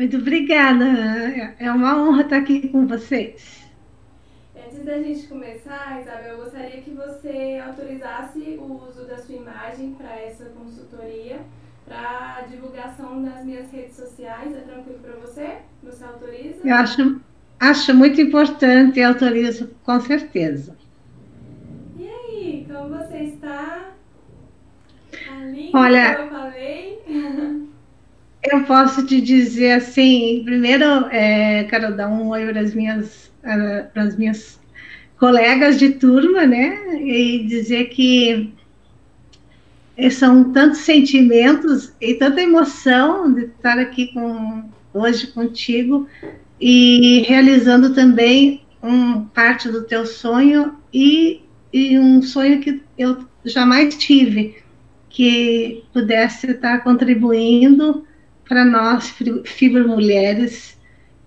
Muito obrigada, é uma honra estar aqui com vocês. Antes da gente começar, Isabel, eu gostaria que você autorizasse o uso da sua imagem para essa consultoria, para divulgação nas minhas redes sociais. É tranquilo para você? Você autoriza? Eu acho, acho muito importante e autorizo com certeza. E aí, como você está? Ali, Olha, eu falei. Eu posso te dizer assim, primeiro é, quero dar um oi para as minhas, uh, para as minhas colegas de turma, né? E dizer que são tantos sentimentos e tanta emoção de estar aqui com, hoje contigo e realizando também um parte do teu sonho e, e um sonho que eu jamais tive, que pudesse estar contribuindo para nós, fibromulheres,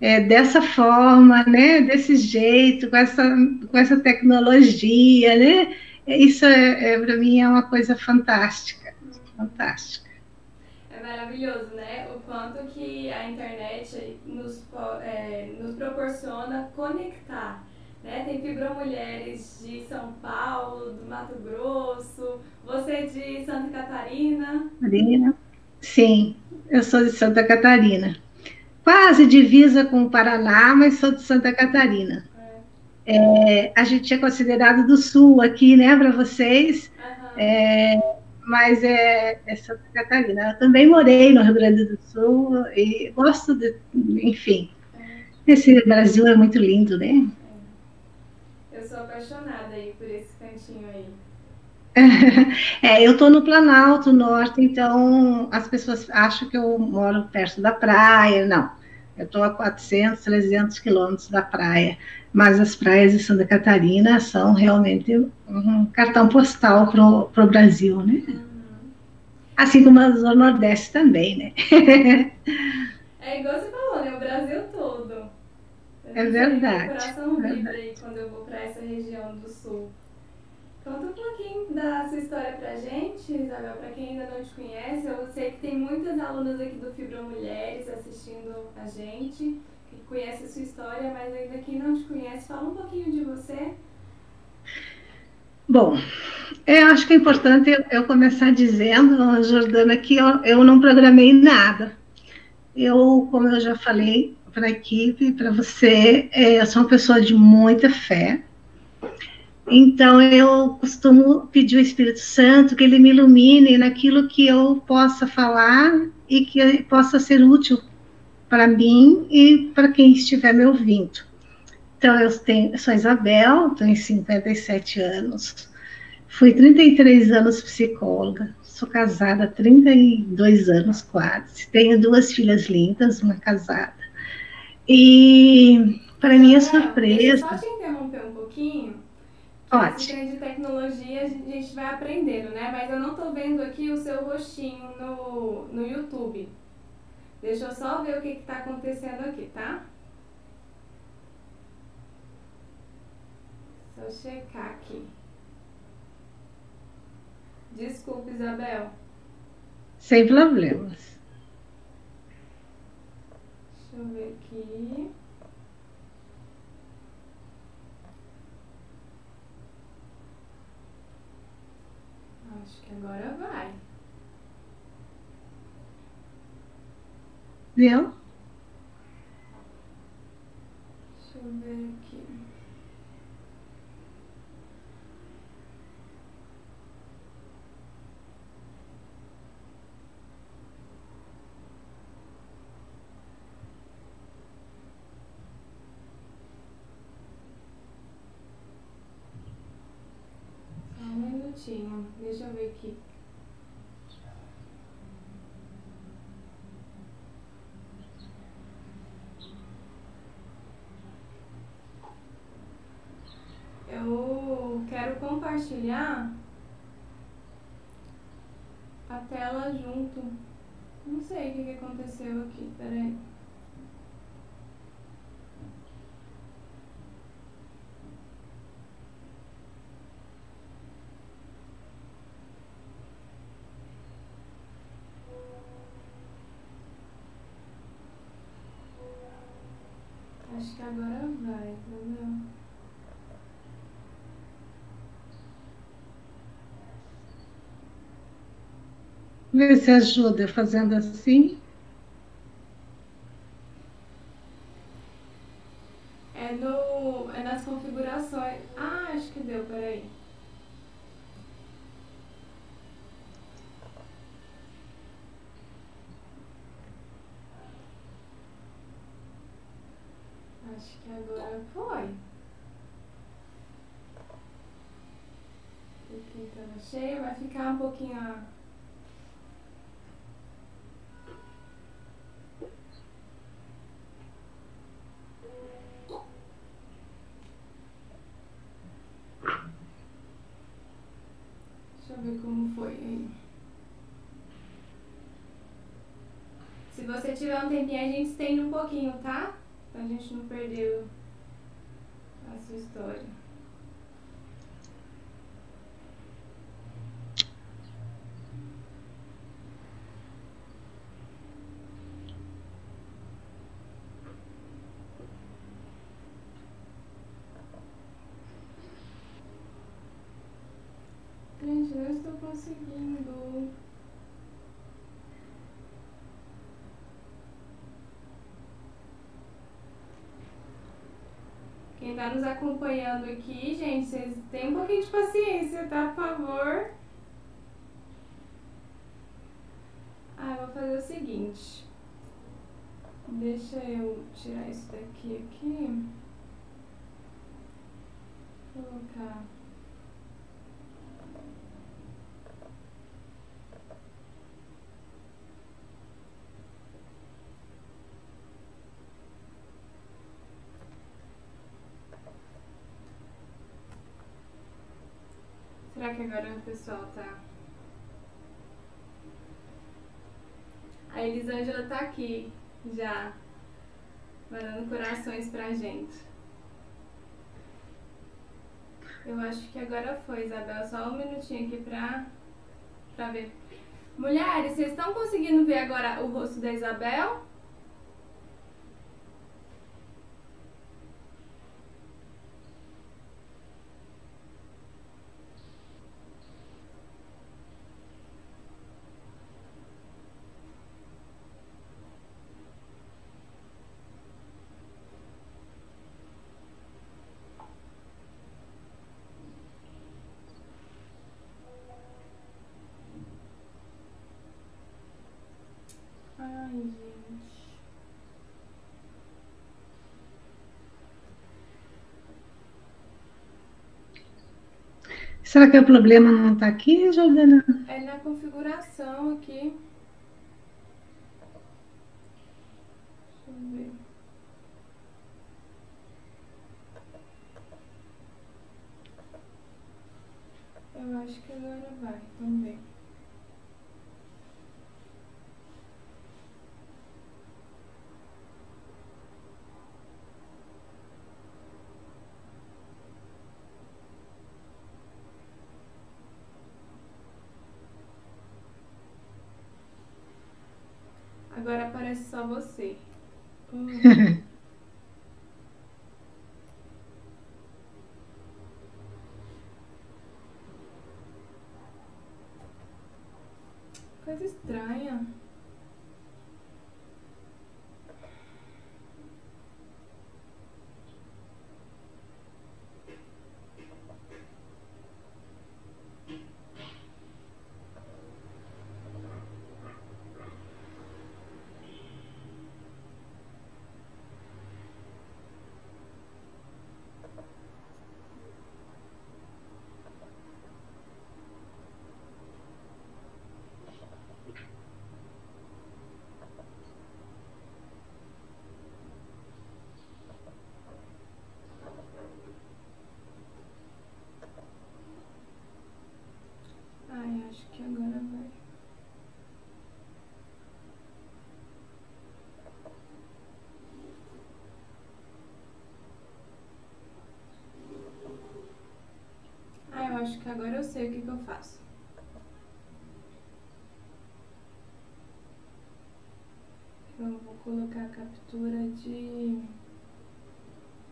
é, dessa forma, né, desse jeito, com essa, com essa tecnologia, né, isso é, é para mim é uma coisa fantástica, fantástica. É maravilhoso, né, o quanto que a internet nos, é, nos proporciona conectar, né, tem fibromulheres de São Paulo, do Mato Grosso, você de Santa Catarina. Catarina, sim, eu sou de Santa Catarina. Quase divisa com o Paraná, mas sou de Santa Catarina. É. É, a gente é considerado do Sul aqui, né, para vocês. Uhum. É, mas é, é, Santa Catarina. Eu também morei no Rio Grande do Sul e gosto de, enfim. Esse Brasil é muito lindo, né? Eu sou apaixonada aí por esse cantinho aí. É, eu estou no Planalto Norte, então as pessoas acham que eu moro perto da praia. Não, eu estou a 400, 300 quilômetros da praia. Mas as praias de Santa Catarina são realmente um cartão postal para o Brasil, né? Uhum. Assim como as do Nordeste também, né? É igual você falou, né? O Brasil todo. É verdade. O coração vibra aí quando eu vou para essa região do Sul. Conta um pouquinho da sua história pra gente, Isabel, para quem ainda não te conhece. Eu sei que tem muitas alunas aqui do Fibra Mulheres assistindo a gente, que conhece a sua história, mas ainda quem não te conhece, fala um pouquinho de você. Bom, eu acho que é importante eu começar dizendo, Jordana, que eu, eu não programei nada. Eu, como eu já falei para a equipe, para você, é, eu sou uma pessoa de muita fé então, eu costumo pedir ao Espírito Santo que ele me ilumine naquilo que eu possa falar e que possa ser útil para mim e para quem estiver me ouvindo. Então, eu, tenho, sou Isabel, tenho 57 anos, fui 33 anos psicóloga, sou casada há 32 anos quase, tenho duas filhas lindas, uma casada. E, para minha surpresa. Só te interromper um pouquinho Ótimo. de tecnologia a gente vai aprendendo, né? Mas eu não tô vendo aqui o seu rostinho no, no YouTube. Deixa eu só ver o que, que tá acontecendo aqui, tá? Só checar aqui. Desculpa, Isabel. Sem problemas. Deixa eu ver aqui. Acho que agora vai. Viu? Deixa eu ver tinha. Deixa eu ver aqui. Eu quero compartilhar a tela junto. Não sei o que aconteceu aqui, peraí. Agora vai, entendeu? Vê se ajuda fazendo assim. É, no, é nas configurações. Ah, acho que deu, peraí. Acho que agora foi. Aqui tava cheio, vai ficar um pouquinho. a- Deixa eu ver como foi aí. Se você tiver um tempinho, a gente estende um pouquinho, tá? Pra gente não perder a sua história. Gente, não estou conseguindo. Quem tá nos acompanhando aqui, gente, vocês têm um pouquinho de paciência, tá? Por favor. Ah, eu vou fazer o seguinte. Deixa eu tirar isso daqui aqui. Colocar. Será agora o pessoal tá. A Elisângela tá aqui já. Mandando corações pra gente. Eu acho que agora foi, Isabel. Só um minutinho aqui pra, pra ver. Mulheres, vocês estão conseguindo ver agora o rosto da Isabel? Ai, gente. Será que o problema não está aqui, Jordana? É na configuração aqui. Deixa eu ver. Eu acho que agora vai. Vamos ver. Agora aparece só você. Hum. acho que agora eu sei o que, que eu faço. Eu vou colocar a captura de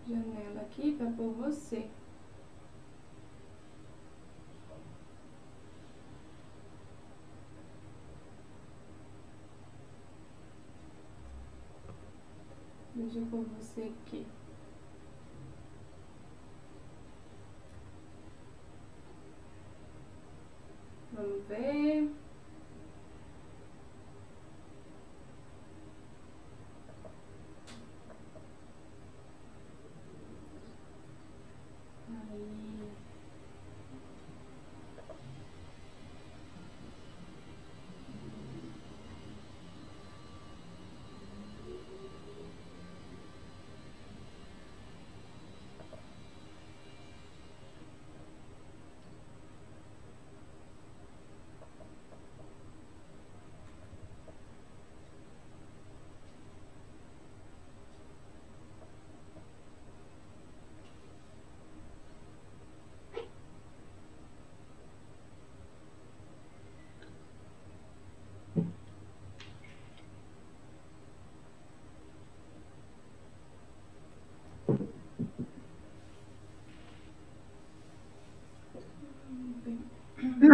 janela aqui para pôr você. Deixa eu pôr você aqui. Vamos ver. Aí.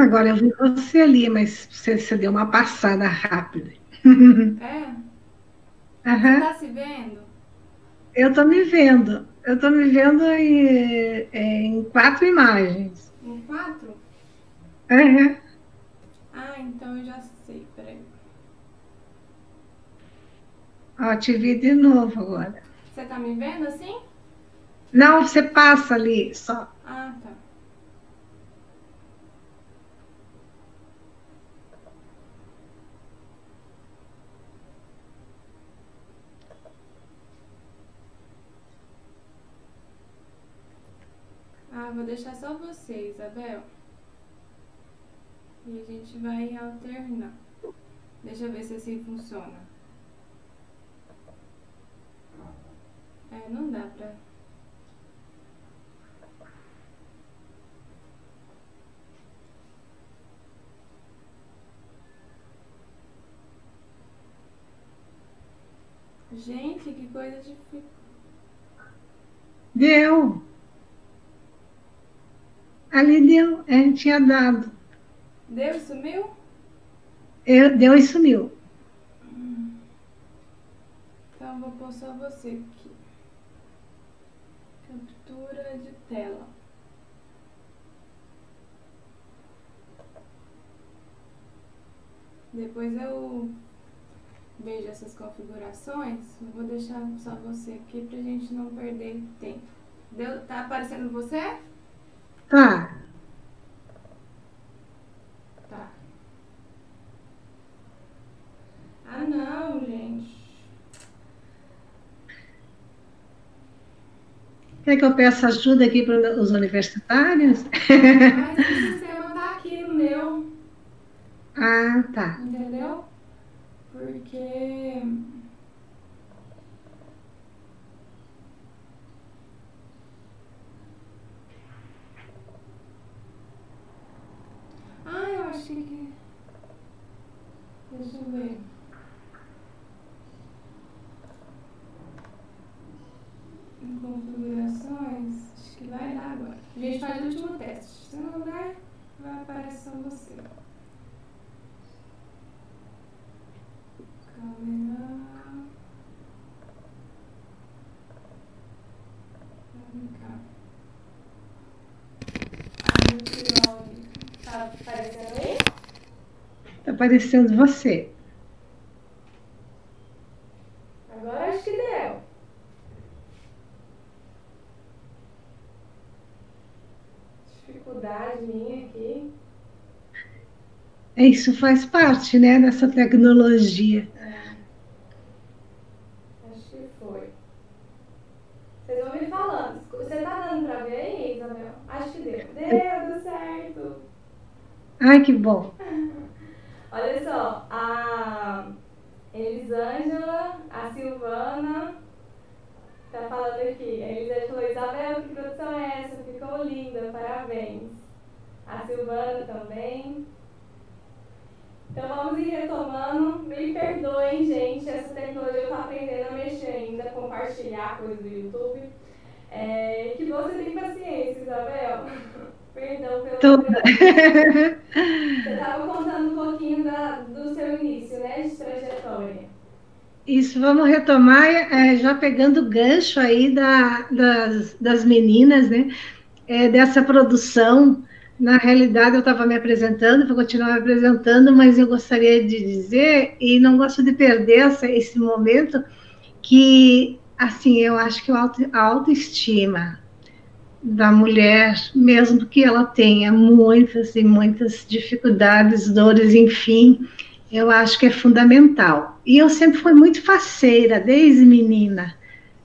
Agora eu vi você ali, mas você, você deu uma passada rápida. É? Aham. Tá se vendo? Eu estou me vendo. Eu estou me vendo em, em quatro imagens. Em quatro? Aham. Ah, então eu já sei, peraí. Ó, te vi de novo agora. Você tá me vendo assim? Não, você passa ali só. Ah, tá. Ah, vou deixar só você, Isabel. E a gente vai alternar. Deixa eu ver se assim funciona. É, não dá pra. Gente, que coisa difícil. Deu. Ali deu, é, tinha dado. Deu e sumiu? Eu, deu e sumiu. Então vou pôr só você aqui. Captura de tela. Depois eu vejo essas configurações. Eu vou deixar só você aqui pra gente não perder tempo. Deu, tá aparecendo você? Tá. Tá. Ah não, gente. Quer que eu peça ajuda aqui para os universitários? Mas o sistema tá aqui no meu. Ah, tá. Entendeu? Porque. Que. Deixa eu ver. Em configurações, acho que vai dar agora. A gente faz o último teste. Se não der, vai aparecer você. Câmera. Tá aparecendo aí? Tá aparecendo você. Agora acho que deu. Dificuldade minha aqui. Isso faz parte, né, dessa tecnologia. É. Acho que foi. Vocês vão me falando. Você tá dando pra ver aí, Isabel? Acho que deu. Deu, deu certo. Ai, que bom. Olha só, a Elisângela, a Silvana, tá falando aqui. A Elisângela falou, Isabel, que produção é essa? Ficou linda, parabéns. A Silvana também. Então vamos ir retomando. Me perdoem, gente, essa tecnologia eu estou aprendendo a mexer ainda, compartilhar coisas do YouTube. É, que você tem paciência, Isabel. Perdão pelo. Toda. Você estava contando um pouquinho da, do seu início, né, de trajetória. Isso, vamos retomar, é, já pegando o gancho aí da, das, das meninas, né, é, dessa produção. Na realidade, eu estava me apresentando, vou continuar me apresentando, mas eu gostaria de dizer, e não gosto de perder essa, esse momento, que, assim, eu acho que a autoestima, da mulher, mesmo que ela tenha muitas e muitas dificuldades, dores, enfim, eu acho que é fundamental. E eu sempre fui muito faceira, desde menina.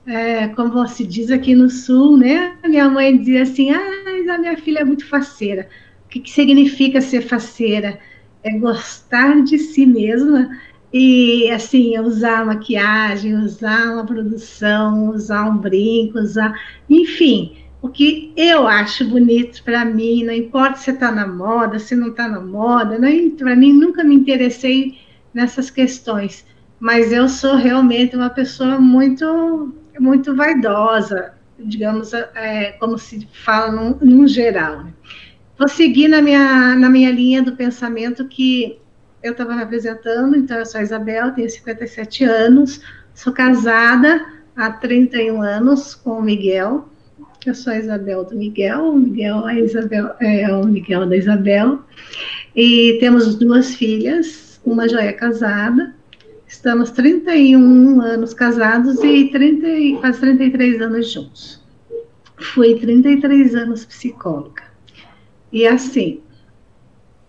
É, como se diz aqui no Sul, né? Minha mãe dizia assim: ah, a minha filha é muito faceira. O que, que significa ser faceira? É gostar de si mesma e, assim, usar maquiagem, usar uma produção, usar um brinco, usar. Enfim, o que eu acho bonito para mim, não importa se está na moda, se não está na moda, né? para mim nunca me interessei nessas questões, mas eu sou realmente uma pessoa muito, muito vaidosa, digamos, é, como se fala num, num geral. Né? Vou seguir na minha, na minha linha do pensamento que eu estava me apresentando, então eu sou a Isabel, tenho 57 anos, sou casada há 31 anos com o Miguel, eu sou a Isabel do Miguel, o Miguel é, Isabel, é o Miguel da Isabel, e temos duas filhas, uma já é casada, estamos 31 anos casados e 30, quase 33 anos juntos. Fui 33 anos psicóloga. E assim,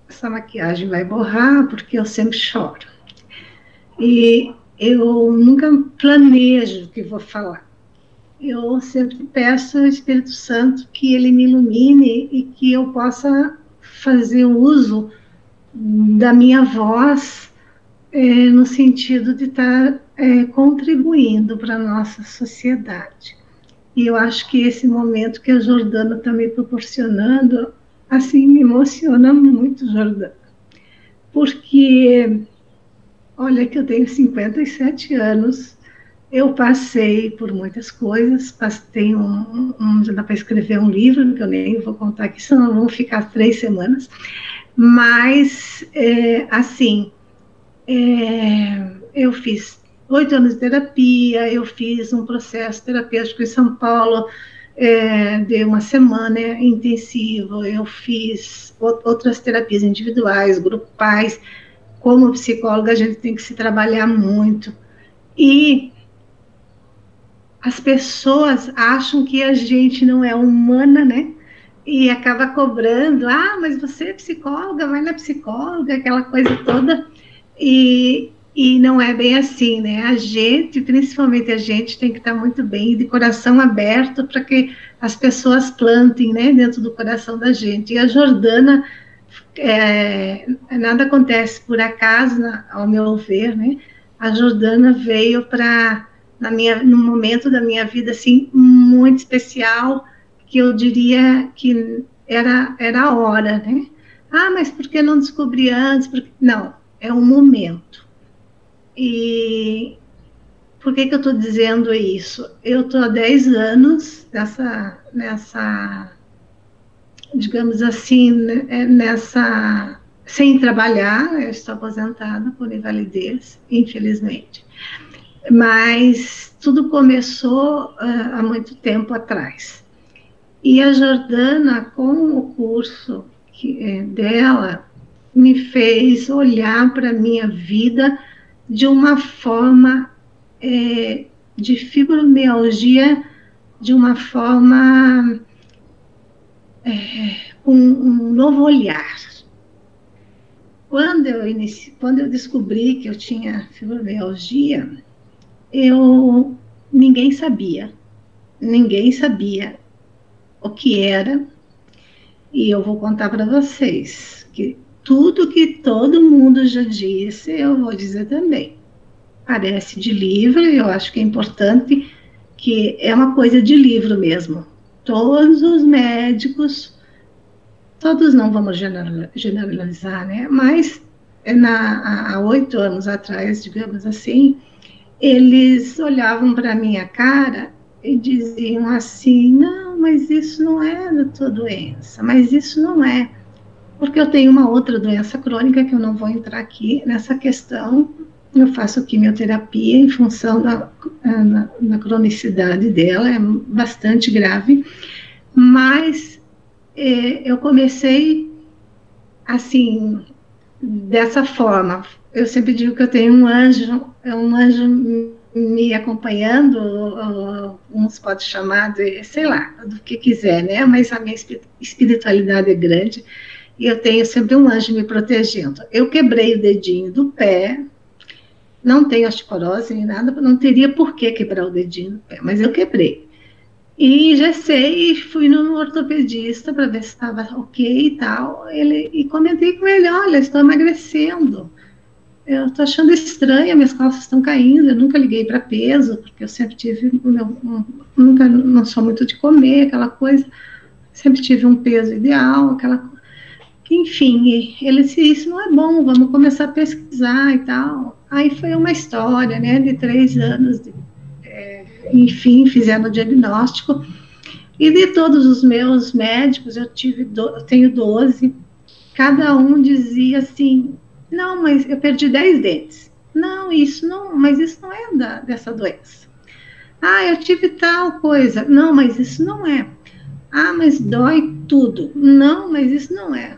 essa maquiagem vai borrar porque eu sempre choro. E eu nunca planejo o que vou falar eu sempre peço ao Espírito Santo que ele me ilumine e que eu possa fazer uso da minha voz é, no sentido de estar tá, é, contribuindo para a nossa sociedade. E eu acho que esse momento que a Jordana está me proporcionando, assim, me emociona muito, Jordana. Porque, olha que eu tenho 57 anos eu passei por muitas coisas, passei um, um já dá para escrever um livro, que eu nem vou contar aqui, senão vão ficar três semanas. Mas, é, assim, é, eu fiz oito anos de terapia, eu fiz um processo terapêutico em São Paulo é, de uma semana intensivo, eu fiz outras terapias individuais, grupais. Como psicóloga, a gente tem que se trabalhar muito. E as pessoas acham que a gente não é humana, né? E acaba cobrando, ah, mas você é psicóloga, vai na psicóloga, aquela coisa toda. E, e não é bem assim, né? A gente, principalmente a gente, tem que estar muito bem, de coração aberto, para que as pessoas plantem, né, dentro do coração da gente. E a Jordana, é, nada acontece por acaso, ao meu ver, né? A Jordana veio para num momento da minha vida assim muito especial que eu diria que era era a hora, né? Ah, mas por que não descobri antes? Porque... Não, é um momento. E por que, que eu estou dizendo isso? Eu estou há 10 anos nessa, nessa, digamos assim, né, nessa, sem trabalhar, eu estou aposentada por invalidez, infelizmente mas tudo começou uh, há muito tempo atrás. E a Jordana, com o curso que, é, dela, me fez olhar para a minha vida de uma forma é, de fibromialgia, de uma forma é, um, um novo olhar. Quando eu, inici, quando eu descobri que eu tinha fibromialgia, eu ninguém sabia, ninguém sabia o que era, e eu vou contar para vocês que tudo que todo mundo já disse, eu vou dizer também. Parece de livro, eu acho que é importante que é uma coisa de livro mesmo. Todos os médicos, todos não vamos generalizar, né? Mas na, há oito anos atrás, digamos assim, eles olhavam para minha cara e diziam assim: não, mas isso não é da tua doença, mas isso não é porque eu tenho uma outra doença crônica que eu não vou entrar aqui nessa questão. Eu faço quimioterapia em função da, da, da cronicidade dela, é bastante grave, mas é, eu comecei assim, dessa forma. Eu sempre digo que eu tenho um anjo, é um anjo me acompanhando, uns podem chamar de, sei lá, do que quiser, né? Mas a minha espiritualidade é grande e eu tenho sempre um anjo me protegendo. Eu quebrei o dedinho do pé, não tenho osteoporose nem nada, não teria por que quebrar o dedinho do pé, mas eu quebrei. E já sei, fui no ortopedista para ver se estava ok e tal. Ele, e comentei com ele: olha, estou emagrecendo. Eu estou achando estranho, minhas calças estão caindo. Eu nunca liguei para peso, porque eu sempre tive. Meu, nunca, não sou muito de comer, aquela coisa. Sempre tive um peso ideal, aquela enfim, ele disse, isso não é bom, vamos começar a pesquisar e tal. Aí foi uma história, né, de três anos, de, é, enfim, fizeram o diagnóstico. E de todos os meus médicos, eu tive, do, eu tenho 12, cada um dizia assim, não, mas eu perdi 10 dentes. Não, isso não, mas isso não é da, dessa doença. Ah, eu tive tal coisa. Não, mas isso não é. Ah, mas dói tudo. Não, mas isso não é.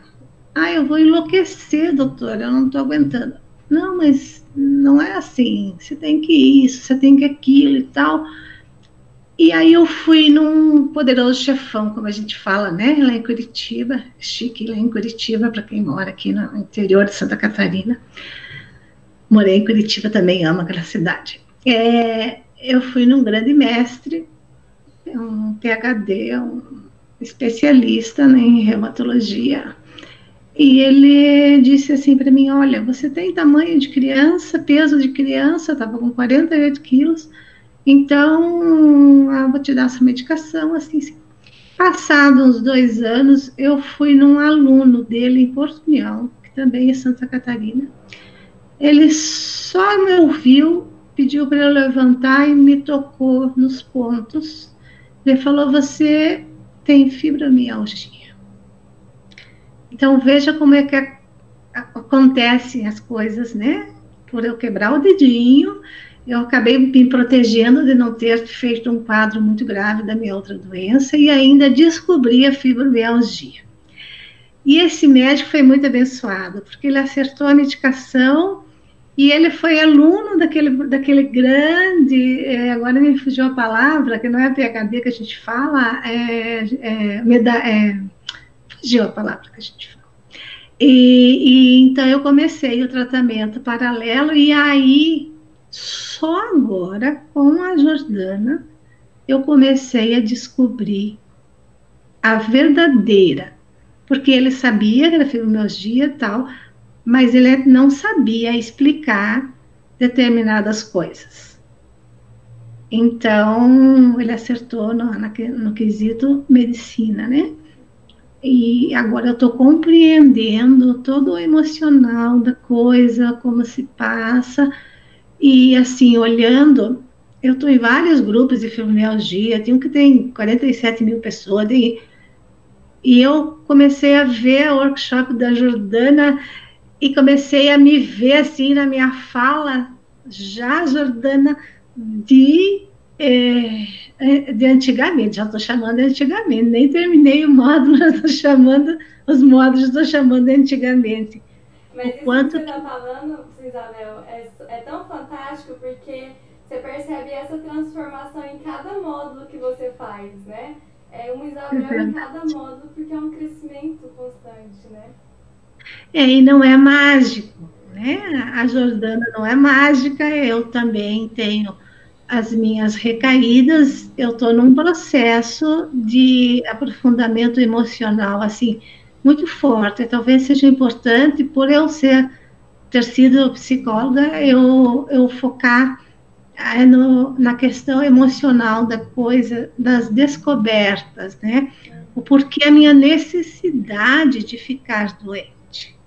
Ah, eu vou enlouquecer, doutora, eu não estou aguentando. Não, mas não é assim. Você tem que isso, você tem que aquilo e tal. E aí eu fui num poderoso chefão, como a gente fala, né? Lá em Curitiba, chique lá em Curitiba, para quem mora aqui no interior de Santa Catarina. Morei em Curitiba também, amo aquela cidade. É, eu fui num grande mestre, um PhD, um especialista né, em reumatologia, e ele disse assim para mim: Olha, você tem tamanho de criança, peso de criança, estava com 48 quilos, então eu vou te dar essa medicação. Assim, assim. Passados uns dois anos, eu fui num aluno dele em Porto União, que também é Santa Catarina. Ele só me ouviu, pediu para eu levantar e me tocou nos pontos. Ele falou: Você tem fibromialgia. Então veja como é que acontecem as coisas, né? Por eu quebrar o dedinho, eu acabei me protegendo de não ter feito um quadro muito grave da minha outra doença e ainda descobri a fibromialgia. E esse médico foi muito abençoado, porque ele acertou a medicação e ele foi aluno daquele, daquele grande, é, agora me fugiu a palavra, que não é PHD que a gente fala, é, é, meda, é fugiu a palavra que a gente fala. E, e, então eu comecei o tratamento paralelo e aí só agora com a Jordana eu comecei a descobrir a verdadeira, porque ele sabia que era fibromialgia e tal, mas ele não sabia explicar determinadas coisas. Então ele acertou no, no, no quesito medicina, né? E agora eu estou compreendendo todo o emocional da coisa, como se passa. E assim, olhando, eu estou em vários grupos de fibromialgia, tem um que tem 47 mil pessoas, e, e eu comecei a ver o workshop da Jordana e comecei a me ver assim na minha fala, já Jordana, de é, de antigamente, já estou chamando de antigamente, nem terminei o módulo, já estou chamando, os módulos estou chamando de antigamente. Mas isso quanto... que você está falando, Isabel, é, é tão fantástico porque você percebe essa transformação em cada módulo que você faz, né? É um Isabel em cada módulo, porque é um crescimento constante, né? É, e não é mágico, né? A Jordana não é mágica, eu também tenho as minhas recaídas, eu estou num processo de aprofundamento emocional, assim, muito forte. Talvez seja importante, por eu ser ter sido psicóloga, eu, eu focar é, no, na questão emocional da coisa, das descobertas, né? O porquê a minha necessidade de ficar doente,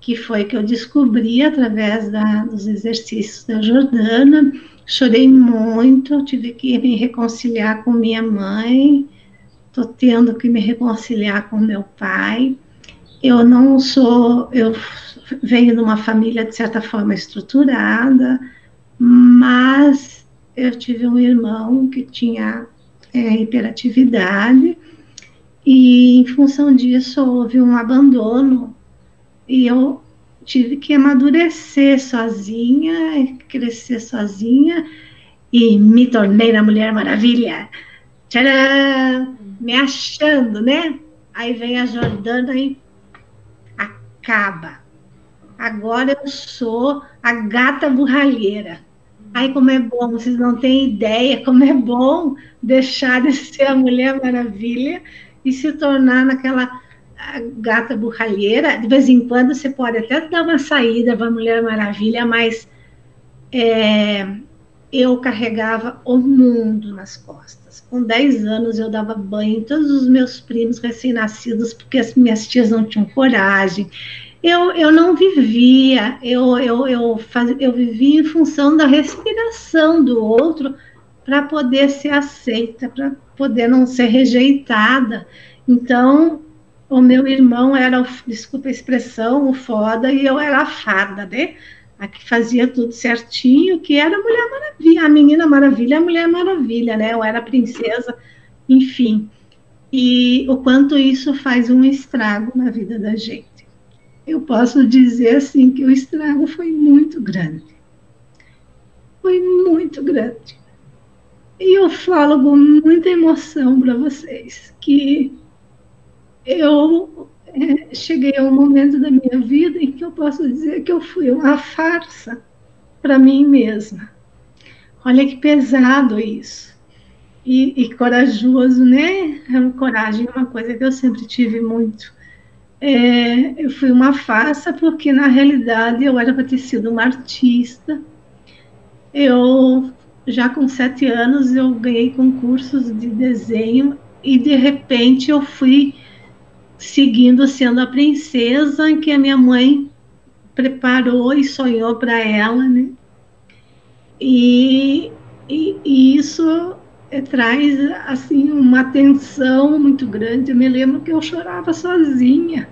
que foi que eu descobri através da, dos exercícios da Jordana. Chorei muito, tive que me reconciliar com minha mãe, estou tendo que me reconciliar com meu pai. Eu não sou, eu venho de uma família de certa forma estruturada, mas eu tive um irmão que tinha é, hiperatividade e em função disso houve um abandono e eu tive que amadurecer sozinha, crescer sozinha e me tornei na Mulher Maravilha. Tcharam! Me achando, né? Aí vem a Jordana e acaba. Agora eu sou a gata burralheira. Ai, como é bom, vocês não têm ideia como é bom deixar de ser a Mulher Maravilha e se tornar naquela gata burralheira. De vez em quando você pode até dar uma saída para a Mulher Maravilha, mas é, eu carregava o mundo nas costas. Com 10 anos eu dava banho em todos os meus primos recém-nascidos, porque as minhas tias não tinham coragem. Eu, eu não vivia, eu, eu, eu, faz, eu vivia em função da respiração do outro para poder ser aceita, para poder não ser rejeitada. Então, o meu irmão era, o, desculpa a expressão, o foda, e eu era a fada, né? A que fazia tudo certinho, que era a Mulher Maravilha, a Menina Maravilha, a Mulher Maravilha, né? Eu era princesa, enfim. E o quanto isso faz um estrago na vida da gente eu posso dizer assim que o estrago foi muito grande. Foi muito grande. E eu falo com muita emoção para vocês que eu é, cheguei a um momento da minha vida em que eu posso dizer que eu fui uma farsa para mim mesma. Olha que pesado isso. E, e corajoso, né? Coragem é uma coisa que eu sempre tive muito é, eu fui uma farsa porque na realidade eu era para ter sido uma artista. Eu já com sete anos eu ganhei concursos de desenho e de repente eu fui seguindo sendo a princesa que a minha mãe preparou e sonhou para ela, né? E, e, e isso é, traz assim uma tensão muito grande. Eu me lembro que eu chorava sozinha.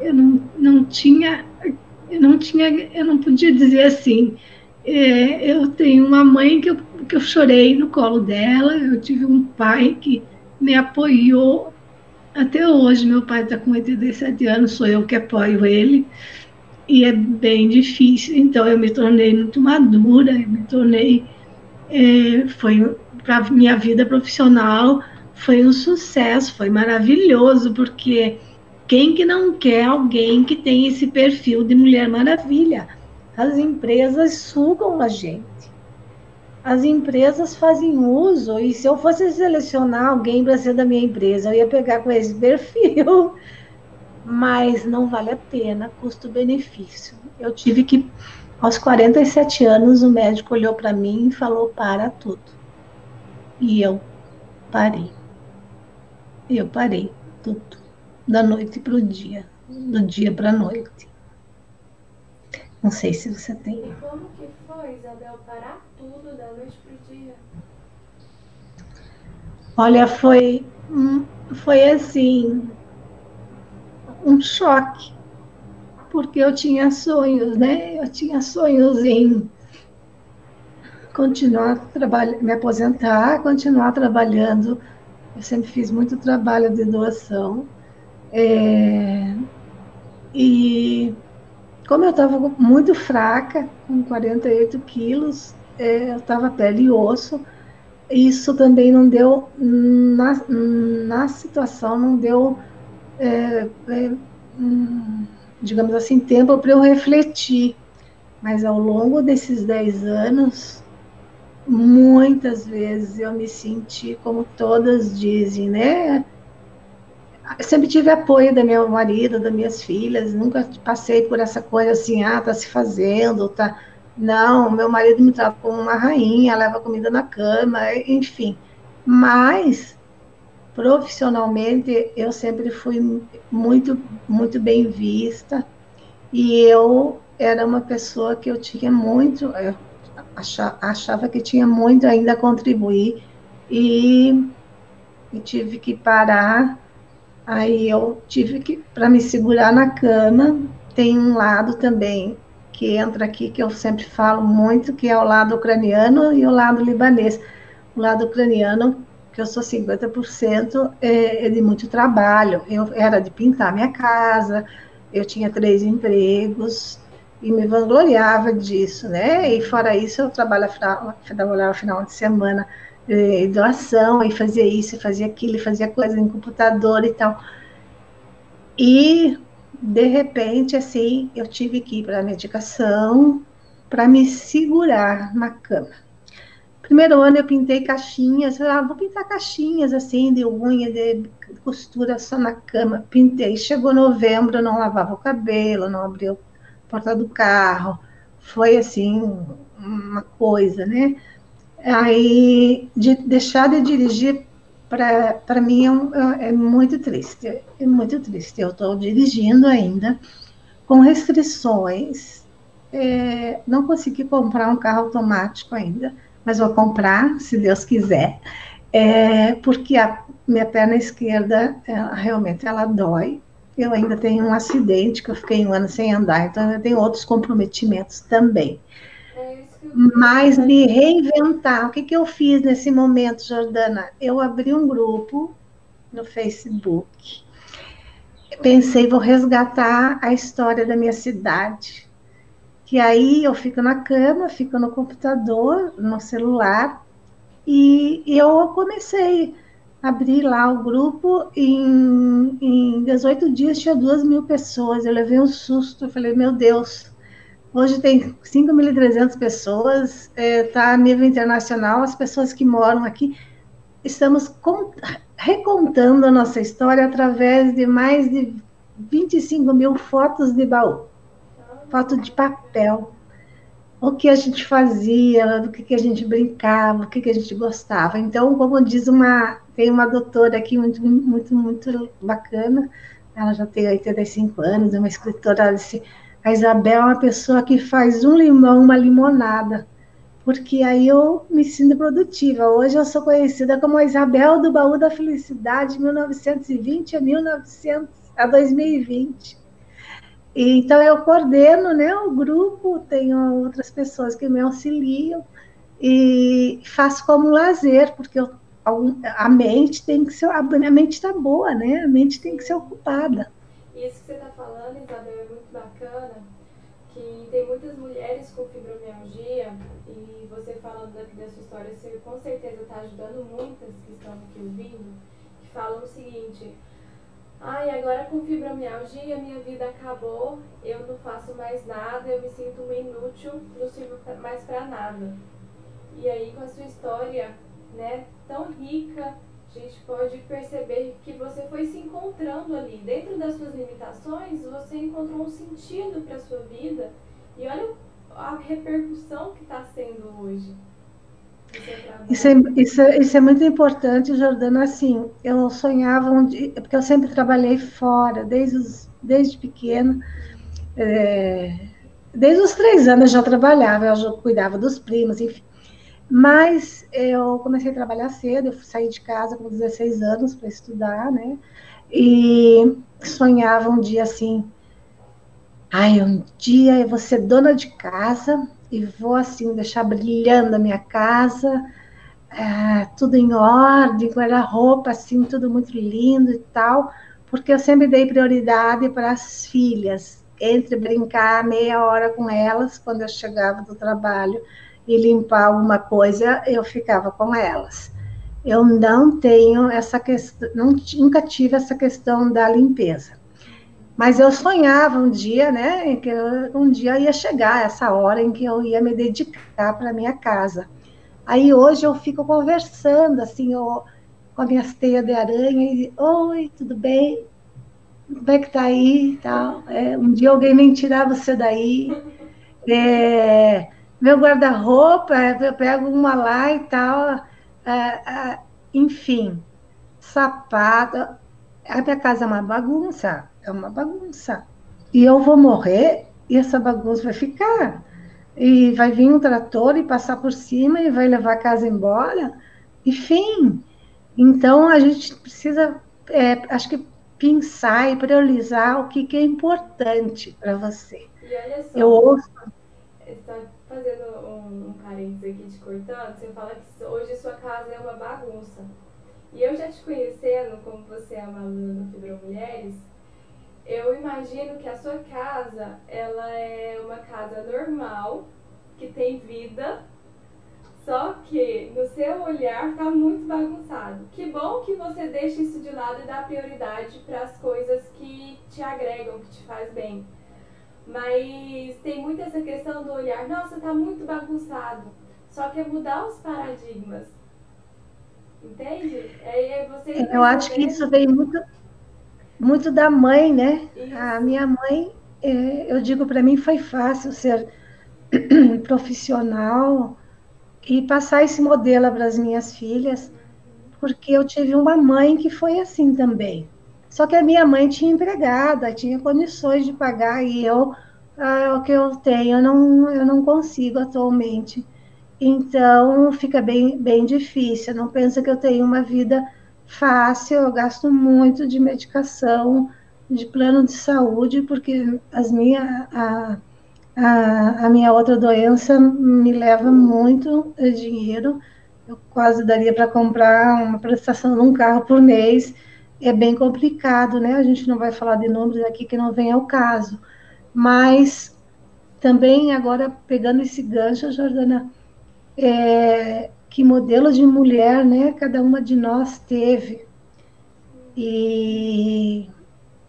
Eu não, não tinha, eu não tinha, eu não podia dizer assim. É, eu tenho uma mãe que eu, que eu chorei no colo dela. Eu tive um pai que me apoiou até hoje. Meu pai está com 87 anos, sou eu que apoio ele e é bem difícil. Então eu me tornei muito madura, eu me tornei é, foi para minha vida profissional foi um sucesso, foi maravilhoso, porque quem que não quer alguém que tem esse perfil de Mulher Maravilha? As empresas sugam a gente. As empresas fazem uso, e se eu fosse selecionar alguém para ser da minha empresa, eu ia pegar com esse perfil. Mas não vale a pena, custo-benefício. Eu tive que, aos 47 anos, o médico olhou para mim e falou: para tudo e eu parei. Eu parei tudo, da noite para o dia, do dia para a noite. Não sei se você tem. E como que Isabel, parar tudo da noite para o dia? Olha, foi, foi assim, um choque, porque eu tinha sonhos, né? Eu tinha sonhos em continuar trabalhando, me aposentar, continuar trabalhando. Eu sempre fiz muito trabalho de doação. É, e como eu estava muito fraca, com 48 quilos, é, eu estava pele e osso, isso também não deu, na, na situação, não deu, é, é, digamos assim, tempo para eu refletir. Mas ao longo desses 10 anos, muitas vezes eu me senti como todas dizem, né? Sempre tive apoio do meu marido, das minhas filhas, nunca passei por essa coisa assim, ah, tá se fazendo, tá. Não, meu marido me trata como uma rainha, leva comida na cama, enfim. Mas profissionalmente eu sempre fui muito muito bem vista e eu era uma pessoa que eu tinha muito, eu achava que tinha muito ainda a contribuir e, e tive que parar Aí eu tive que, para me segurar na cama, tem um lado também que entra aqui, que eu sempre falo muito, que é o lado ucraniano e o lado libanês. O lado ucraniano, que eu sou 50%, é, é de muito trabalho. Eu era de pintar minha casa, eu tinha três empregos e me vangloriava disso, né? E fora isso, eu trabalhava, trabalhava final de semana eh, doação, e fazia isso, fazia aquilo, fazia coisa em computador e tal. E, de repente, assim, eu tive que ir para a medicação para me segurar na cama. Primeiro ano eu pintei caixinhas, ah, vou pintar caixinhas assim, de unha, de costura só na cama. Pintei. Chegou novembro, não lavava o cabelo, não abria a porta do carro. Foi assim, uma coisa, né? Aí, de deixar de dirigir, para mim é, é, muito triste. É muito triste. Eu estou dirigindo ainda, com restrições. É, não consegui comprar um carro automático ainda, mas vou comprar, se Deus quiser, é, porque a minha perna esquerda, ela, realmente, ela dói. Eu ainda tenho um acidente, que eu fiquei um ano sem andar, então eu tenho outros comprometimentos também mas me reinventar. O que, que eu fiz nesse momento, Jordana? Eu abri um grupo no Facebook. Pensei, vou resgatar a história da minha cidade. Que aí eu fico na cama, fico no computador, no celular, e eu comecei a abrir lá o grupo. Em, em 18 dias tinha duas mil pessoas. Eu levei um susto, eu falei, meu Deus, Hoje tem 5.300 pessoas, está é, tá a nível internacional, as pessoas que moram aqui. Estamos recontando a nossa história através de mais de 25 mil fotos de baú, foto de papel. O que a gente fazia, do que, que a gente brincava, o que, que a gente gostava. Então, como diz uma, tem uma doutora aqui muito, muito, muito bacana, ela já tem 85 anos, é uma escritora, ela disse, a Isabel é uma pessoa que faz um limão, uma limonada, porque aí eu me sinto produtiva. Hoje eu sou conhecida como a Isabel do Baú da Felicidade, 1920 a 1900 a 2020. E, então eu coordeno, né, o grupo, tenho outras pessoas que me auxiliam e faço como lazer, porque eu, a mente tem que ser, a mente está boa, né? A mente tem que ser ocupada. Isso que você está falando, Isabel, é muito bacana, que tem muitas mulheres com fibromialgia e você falando da sua história, você com certeza está ajudando muitas que estão aqui ouvindo, que falam o seguinte, ai, agora com fibromialgia minha vida acabou, eu não faço mais nada, eu me sinto um inútil, não sirvo mais para nada. E aí com a sua história, né, tão rica, gente pode perceber que você foi se encontrando ali. Dentro das suas limitações, você encontrou um sentido para a sua vida. E olha a repercussão que está sendo hoje. Isso é, isso, é, isso é muito importante, Jordana. Assim, eu sonhava um dia, porque eu sempre trabalhei fora, desde, os, desde pequena. É, desde os três anos eu já trabalhava, eu já cuidava dos primos, enfim. Mas eu comecei a trabalhar cedo, eu saí de casa com 16 anos para estudar, né? E sonhava um dia assim, ai, um dia eu vou ser dona de casa e vou assim deixar brilhando a minha casa, é, tudo em ordem, guarda-roupa assim, tudo muito lindo e tal, porque eu sempre dei prioridade para as filhas, entre brincar meia hora com elas quando eu chegava do trabalho e limpar alguma coisa, eu ficava com elas. Eu não tenho essa questão, nunca tive essa questão da limpeza. Mas eu sonhava um dia, né, que eu, um dia ia chegar essa hora em que eu ia me dedicar para minha casa. Aí hoje eu fico conversando, assim, eu, com as minhas teias de aranha e oi, tudo bem? Como é que tá aí tal? É, um dia alguém vem tirar você daí. É, meu guarda-roupa, eu pego uma lá e tal. É, é, enfim, sapato. A minha casa é uma bagunça, é uma bagunça. E eu vou morrer e essa bagunça vai ficar. E vai vir um trator e passar por cima e vai levar a casa embora. Enfim, então a gente precisa, é, acho que pensar e priorizar o que, que é importante para você. E eu ouço. Está fazendo um, um parênteses aqui te cortando, você fala que hoje sua casa é uma bagunça. E eu já te conhecendo, como você é uma aluna do Fibro Mulheres, eu imagino que a sua casa, ela é uma casa normal, que tem vida, só que no seu olhar tá muito bagunçado. Que bom que você deixa isso de lado e dá prioridade para as coisas que te agregam, que te faz bem. Mas tem muito essa questão do olhar, nossa, tá muito bagunçado. Só que é mudar os paradigmas. Entende? É, você Eu acho que isso vem muito, muito da mãe, né? Isso. A minha mãe, é, eu digo para mim, foi fácil ser profissional e passar esse modelo para as minhas filhas, porque eu tive uma mãe que foi assim também. Só que a minha mãe tinha empregada, tinha condições de pagar e eu ah, o que eu tenho eu não eu não consigo atualmente. Então fica bem bem difícil. Não pensa que eu tenho uma vida fácil, eu gasto muito de medicação, de plano de saúde, porque as minhas a, a, a minha outra doença me leva muito dinheiro. Eu quase daria para comprar uma prestação de um carro por mês. É bem complicado, né? A gente não vai falar de números aqui que não vem ao caso. Mas também agora pegando esse gancho, Jordana, é, que modelo de mulher, né? Cada uma de nós teve. E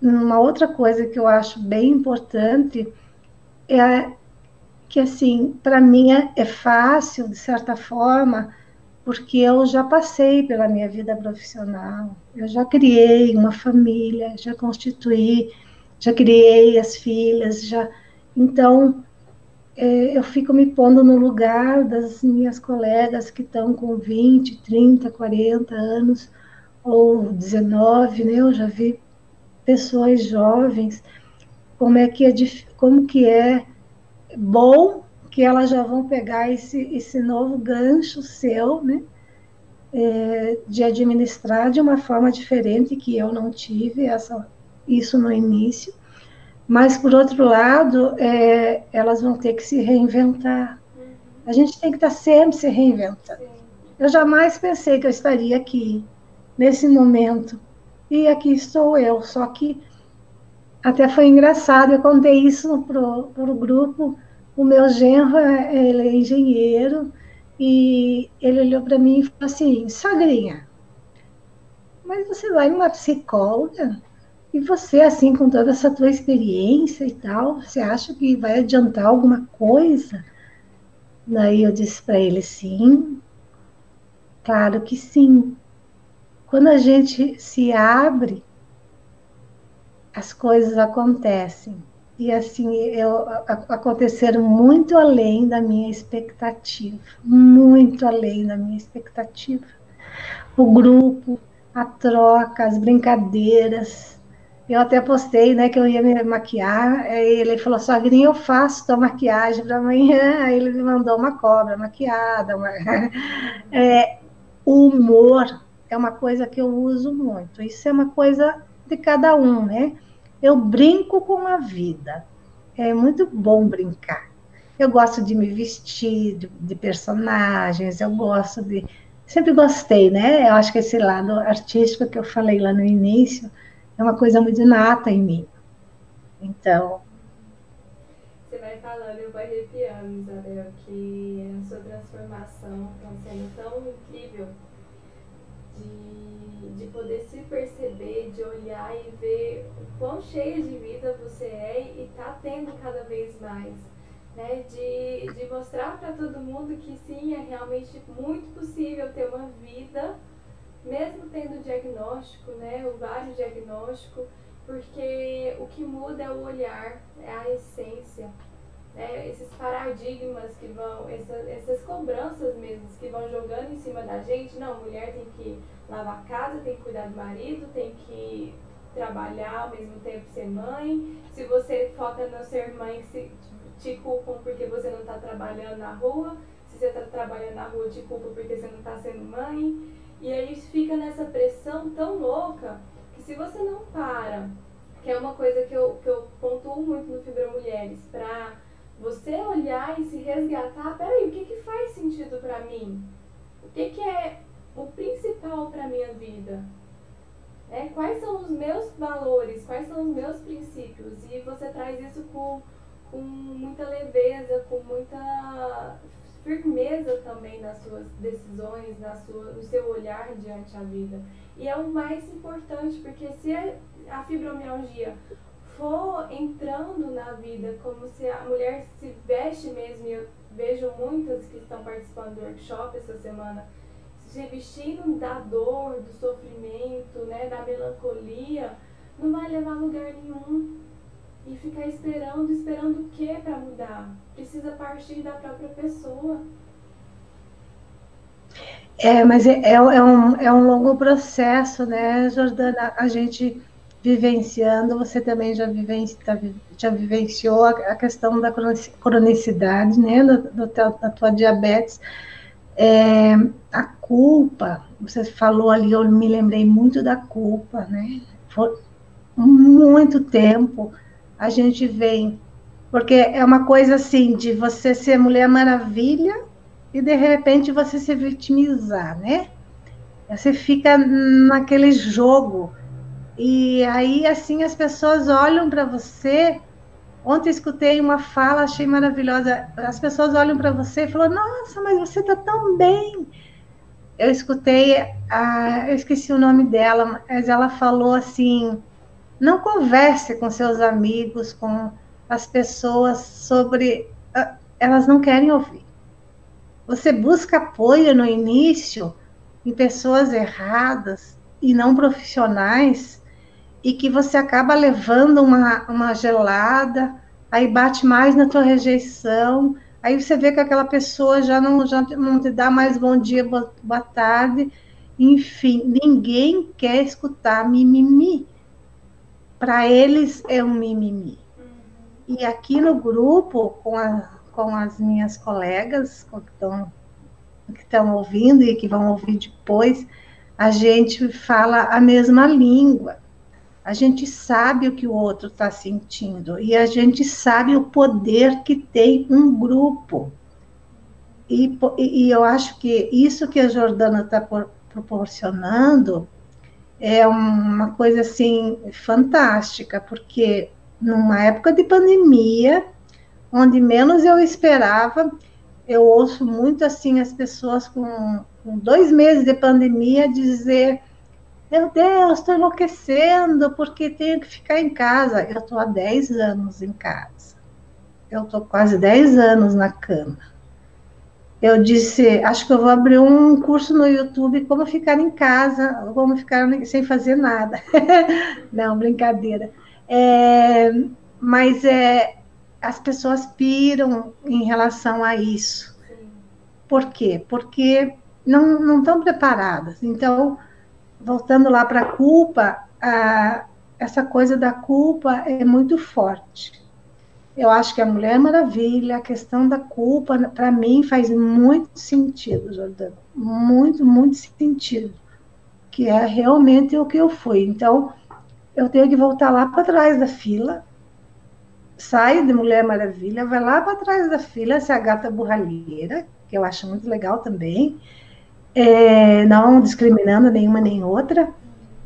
uma outra coisa que eu acho bem importante é que, assim, para mim é, é fácil, de certa forma, porque eu já passei pela minha vida profissional, eu já criei uma família, já constituí, já criei as filhas, já. Então, é, eu fico me pondo no lugar das minhas colegas que estão com 20, 30, 40 anos, ou 19, né? Eu já vi pessoas jovens como é que é, como que é bom que elas já vão pegar esse, esse novo gancho seu, né? É, de administrar de uma forma diferente que eu não tive essa, isso no início, mas por outro lado, é, elas vão ter que se reinventar. A gente tem que estar sempre se reinventando. Eu jamais pensei que eu estaria aqui nesse momento e aqui estou eu, só que até foi engraçado, eu contei isso para o grupo. O meu genro, ele é engenheiro, e ele olhou para mim e falou assim: Sogrinha, mas você vai numa psicóloga? E você, assim, com toda essa tua experiência e tal, você acha que vai adiantar alguma coisa? Daí eu disse para ele: sim, claro que sim. Quando a gente se abre as coisas acontecem. E assim, eu, aconteceram muito além da minha expectativa, muito além da minha expectativa. O grupo, a troca, as brincadeiras. Eu até postei, né, que eu ia me maquiar. Aí ele falou: Sogrinha, eu faço tua maquiagem para amanhã. Aí ele me mandou uma cobra maquiada. Uma... É, o humor é uma coisa que eu uso muito. Isso é uma coisa de cada um, né? Eu brinco com a vida. É muito bom brincar. Eu gosto de me vestir de, de personagens, eu gosto de. Sempre gostei, né? Eu acho que esse lado artístico que eu falei lá no início é uma coisa muito inata em mim. Então. Você vai falando, eu vou arrepiando, Isabel, que a sua transformação está sendo tão incrível de, de poder se perceber, de olhar e ver o quão cheia de vida você é e está tendo cada vez mais. Né? De, de mostrar para todo mundo que sim, é realmente muito possível ter uma vida mesmo tendo diagnóstico, né, o vários diagnóstico, porque o que muda é o olhar, é a essência, né, esses paradigmas que vão, essas, essas cobranças mesmo que vão jogando em cima da gente, não, mulher tem que lavar a casa, tem que cuidar do marido, tem que trabalhar ao mesmo tempo ser mãe, se você foca no ser mãe, se, te culpam porque você não está trabalhando na rua, se você está trabalhando na rua, te culpam porque você não está sendo mãe. E aí fica nessa pressão tão louca que se você não para, que é uma coisa que eu, que eu pontuo muito no Fibra Mulheres, para você olhar e se resgatar, peraí, o que, que faz sentido para mim? O que, que é o principal para minha vida? É, quais são os meus valores, quais são os meus princípios? E você traz isso com com muita leveza, com muita firmeza também nas suas decisões, na sua, no seu olhar diante a vida. E é o mais importante, porque se a fibromialgia for entrando na vida, como se a mulher se veste mesmo, e eu vejo muitas que estão participando do workshop essa semana, se vestindo da dor, do sofrimento, né, da melancolia, não vai levar a lugar nenhum e ficar esperando, esperando o que para mudar? Precisa partir da própria pessoa. É, mas é, é, é, um, é um longo processo, né, Jordana? A gente vivenciando, você também já, vivenci, tá, já vivenciou a, questão da cronicidade, né, do, do da tua diabetes. É, a culpa, você falou ali, eu me lembrei muito da culpa, né? Por muito tempo a gente vem. Porque é uma coisa assim de você ser Mulher Maravilha e de repente você se vitimizar, né? Você fica naquele jogo. E aí, assim, as pessoas olham para você. Ontem escutei uma fala, achei maravilhosa. As pessoas olham para você e falam: Nossa, mas você está tão bem. Eu escutei, eu esqueci o nome dela, mas ela falou assim: não converse com seus amigos, com as pessoas sobre. Ah, elas não querem ouvir. Você busca apoio no início em pessoas erradas e não profissionais, e que você acaba levando uma, uma gelada, aí bate mais na tua rejeição, aí você vê que aquela pessoa já não, já não te dá mais bom dia, boa, tarde. Enfim, ninguém quer escutar mimimi para eles é um mimimi. E aqui no grupo, com, a, com as minhas colegas que estão que estão ouvindo e que vão ouvir depois, a gente fala a mesma língua. A gente sabe o que o outro está sentindo e a gente sabe o poder que tem um grupo. E, e eu acho que isso que a Jordana está proporcionando é uma coisa assim fantástica, porque numa época de pandemia, onde menos eu esperava, eu ouço muito assim as pessoas com, com dois meses de pandemia dizer meu Deus, estou enlouquecendo porque tenho que ficar em casa. Eu estou há 10 anos em casa. Eu estou quase 10 anos na cama eu disse, acho que eu vou abrir um curso no YouTube como ficar em casa, como ficar sem fazer nada. Não, brincadeira. É, mas é, as pessoas piram em relação a isso. Por quê? Porque não, não estão preparadas. Então, voltando lá para a culpa, essa coisa da culpa é muito forte. Eu acho que a Mulher Maravilha, a questão da culpa, para mim faz muito sentido, Jordana. Muito, muito sentido. Que é realmente o que eu fui. Então, eu tenho que voltar lá para trás da fila, sai de Mulher Maravilha, vai lá para trás da fila, ser a gata borralheira, que eu acho muito legal também, é, não discriminando nenhuma nem outra,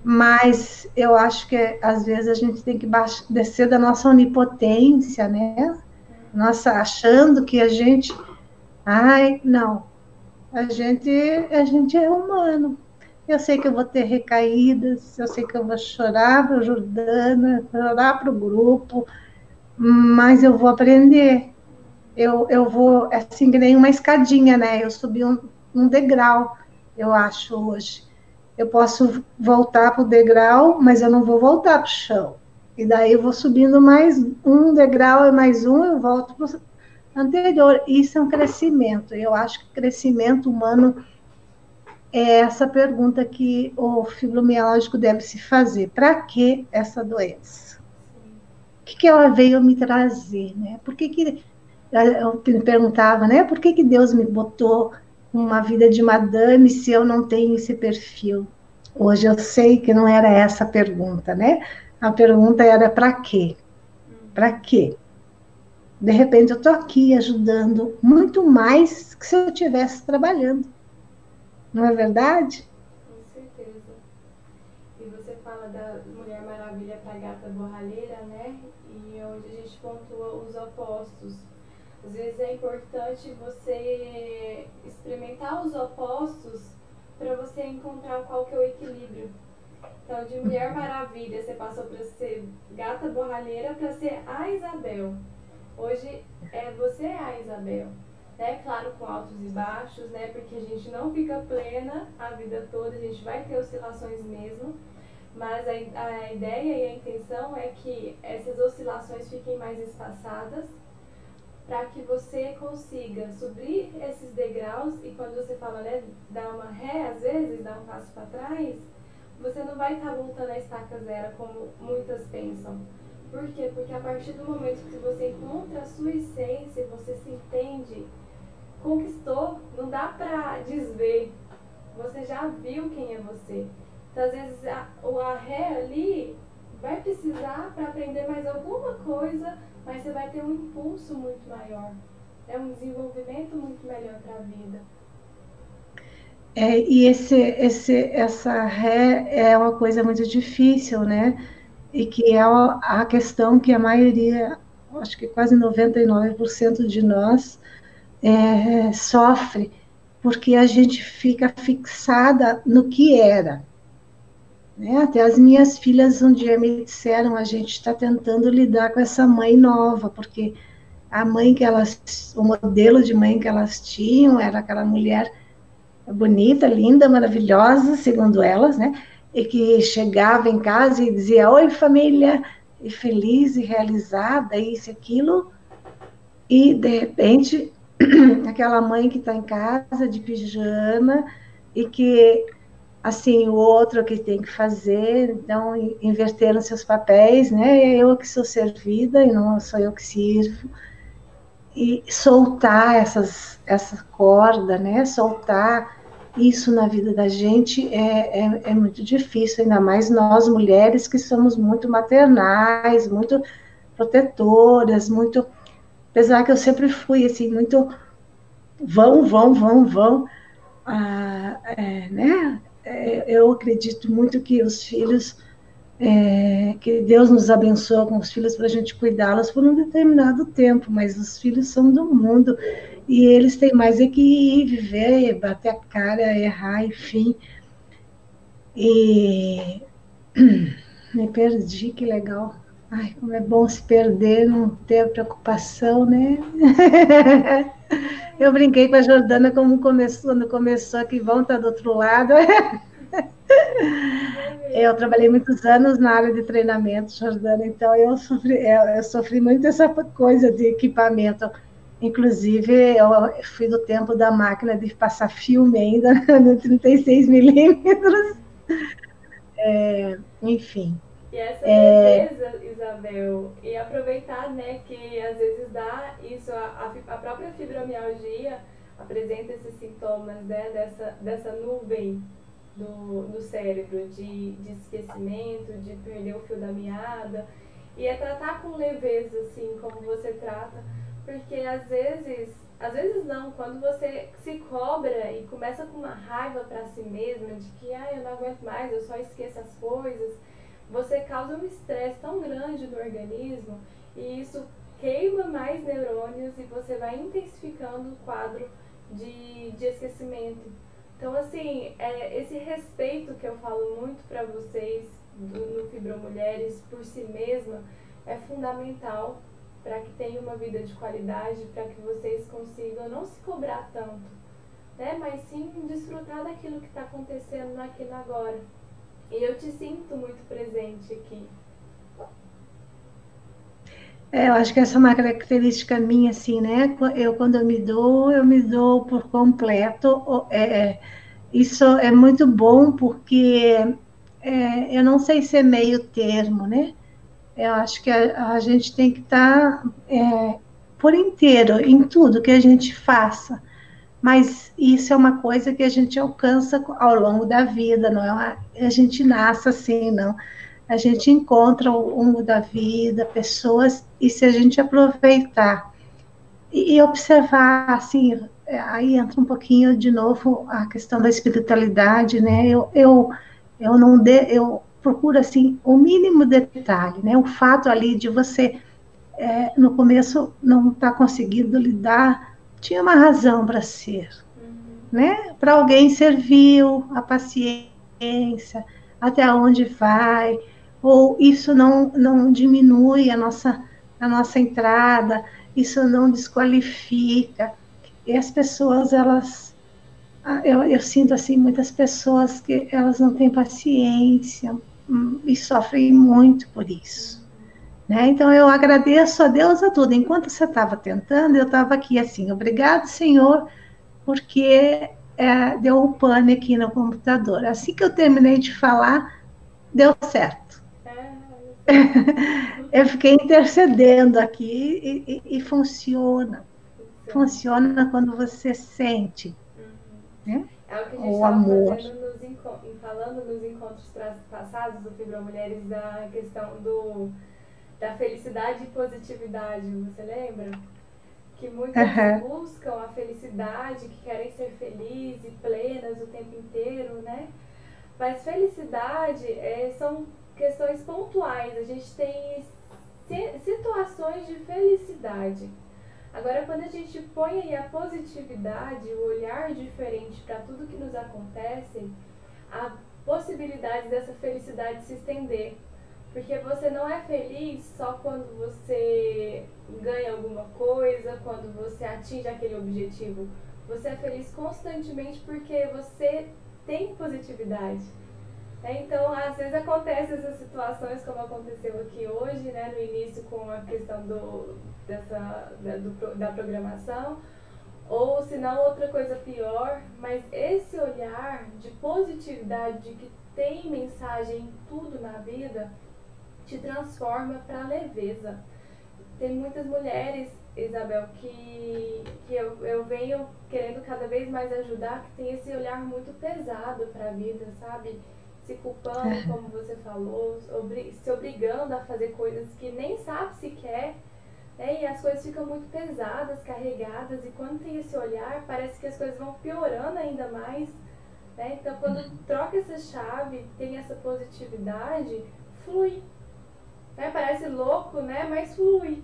mas eu acho que às vezes a gente tem que baixar, descer da nossa onipotência, né? Nossa, achando que a gente, ai, não, a gente, a gente é humano. Eu sei que eu vou ter recaídas, eu sei que eu vou chorar para o Jordana, chorar para o grupo, mas eu vou aprender. Eu, eu vou, assim, que nem uma escadinha, né? Eu subi um, um degrau, eu acho, hoje eu posso voltar para o degrau, mas eu não vou voltar para o chão. E daí eu vou subindo mais um degrau e mais um, eu volto para o anterior. Isso é um crescimento. Eu acho que crescimento humano é essa pergunta que o fibromialgico deve se fazer. Para que essa doença? O que, que ela veio me trazer? Né? Por que, que eu me perguntava, né? Por que, que Deus me botou uma vida de madame se eu não tenho esse perfil? Hoje eu sei que não era essa a pergunta, né? A pergunta era para quê? Para quê? De repente eu estou aqui ajudando muito mais que se eu estivesse trabalhando. Não é verdade? Com certeza. E você fala da Mulher Maravilha para gata borralheira, né? E onde a gente pontua os opostos. Às vezes é importante você experimentar os opostos para você encontrar qual que é o equilíbrio. Então, de Mulher Maravilha, você passou para ser gata borralheira para ser a Isabel. Hoje é você a Isabel né? Claro, com altos e baixos, né? Porque a gente não fica plena a vida toda, a gente vai ter oscilações mesmo. Mas a, a ideia e a intenção é que essas oscilações fiquem mais espaçadas para que você consiga subir esses degraus e quando você fala, né, dar uma ré às vezes, dar um passo para trás, você não vai estar tá voltando à estaca zero como muitas pensam. Por quê? Porque a partir do momento que você encontra a sua essência, você se entende conquistou, não dá para desver. Você já viu quem é você. Então, às vezes, a, o arré ali vai precisar para aprender mais alguma coisa, mas você vai ter um impulso muito maior. É um desenvolvimento muito melhor para a vida. É, e esse, esse, essa ré é uma coisa muito difícil, né? E que é a questão que a maioria, acho que quase 99% de nós, é, sofre porque a gente fica fixada no que era. Né? Até as minhas filhas um dia me disseram: a gente está tentando lidar com essa mãe nova, porque a mãe que elas, o modelo de mãe que elas tinham era aquela mulher bonita, linda, maravilhosa, segundo elas, né? E que chegava em casa e dizia: Oi, família, e feliz e realizada, isso e aquilo. E, de repente, aquela mãe que está em casa de pijama e que assim o outro que tem que fazer, então inverteram seus papéis, né? É eu que sou servida e não sou eu que sirvo e soltar essas essa corda, né? Soltar isso na vida da gente é, é, é muito difícil, ainda mais nós mulheres que somos muito maternais, muito protetoras, muito Apesar que eu sempre fui assim, muito vão, vão, vão, vão. Ah, é, né? É, eu acredito muito que os filhos, é, que Deus nos abençoa com os filhos para a gente cuidá-los por um determinado tempo, mas os filhos são do mundo e eles têm mais é que ir, viver, bater a cara, errar, enfim. E me perdi, que legal. Ai, como é bom se perder, não ter preocupação, né? Eu brinquei com a Jordana como começou, quando começou que vão estar do outro lado. Eu trabalhei muitos anos na área de treinamento, Jordana, então eu sofri, eu sofri muito essa coisa de equipamento. Inclusive, eu fui do tempo da máquina de passar filme ainda, no 36 milímetros. É, enfim. E essa é... beleza, Isabel, e aproveitar, né, que às vezes dá isso, a, a própria fibromialgia apresenta esses sintomas, né, dessa, dessa nuvem do, do cérebro, de, de esquecimento, de perder o fio da meada, e é tratar com leveza, assim, como você trata, porque às vezes, às vezes não, quando você se cobra e começa com uma raiva para si mesma, de que, ah, eu não aguento mais, eu só esqueço as coisas, você causa um estresse tão grande no organismo e isso queima mais neurônios e você vai intensificando o quadro de, de esquecimento. Então, assim, é, esse respeito que eu falo muito para vocês do, no Fibromulheres por si mesma é fundamental para que tenha uma vida de qualidade, para que vocês consigam não se cobrar tanto. né? Mas sim desfrutar daquilo que está acontecendo aqui no agora. E eu te sinto muito presente aqui. É, eu acho que essa é uma característica minha, assim, né? Eu, quando eu me dou, eu me dou por completo. É, é, isso é muito bom, porque é, eu não sei ser meio termo, né? Eu acho que a, a gente tem que estar tá, é, por inteiro em tudo que a gente faça. Mas isso é uma coisa que a gente alcança ao longo da vida, não é? Uma, a gente nasce assim, não a gente encontra ao longo da vida pessoas e se a gente aproveitar e, observar, assim, é, aí entra um pouquinho de novo a questão da espiritualidade, né? Eu, eu, eu não de, eu procuro assim o mínimo detalhe, né? O fato ali de você é, no começo não estar tá conseguindo lidar, tinha uma razão para ser, uhum. né? Para alguém serviu a paciência, até onde vai, ou isso não, não diminui a nossa, a nossa entrada, isso não desqualifica. E as pessoas, elas, ah, eu, eu sinto assim, muitas pessoas que elas não têm paciência hum, e sofrem muito por isso. Né? Então eu agradeço a Deus a tudo. Enquanto você estava tentando, eu estava aqui assim, obrigado, Senhor, porque é, deu um pane aqui no computador. Assim que eu terminei de falar, deu certo. eu fiquei intercedendo aqui e, e, e funciona. Funciona quando você sente. Né? É o que a gente estava falando nos encontros passados do Fibra Mulheres da questão do, da felicidade e positividade, você lembra? Que muitas uhum. buscam a felicidade, que querem ser felizes e plenas o tempo inteiro, né? Mas felicidade é, são questões pontuais, a gente tem situações de felicidade. Agora, quando a gente põe aí a positividade, o olhar diferente para tudo que nos acontece, a possibilidade dessa felicidade se estender. Porque você não é feliz só quando você ganha alguma coisa, quando você atinge aquele objetivo. Você é feliz constantemente porque você tem positividade. É, então, às vezes acontecem essas situações como aconteceu aqui hoje, né, no início com a questão do, dessa, da, do, da programação, ou se não outra coisa pior, mas esse olhar de positividade, de que tem mensagem em tudo na vida, te transforma para leveza. Tem muitas mulheres, Isabel, que, que eu, eu venho querendo cada vez mais ajudar, que tem esse olhar muito pesado para a vida, sabe? se culpando, é. como você falou, se obrigando a fazer coisas que nem sabe se quer. Né? E as coisas ficam muito pesadas, carregadas, e quando tem esse olhar, parece que as coisas vão piorando ainda mais. Né? Então, quando uhum. troca essa chave, tem essa positividade, flui. Né? Parece louco, né? mas flui.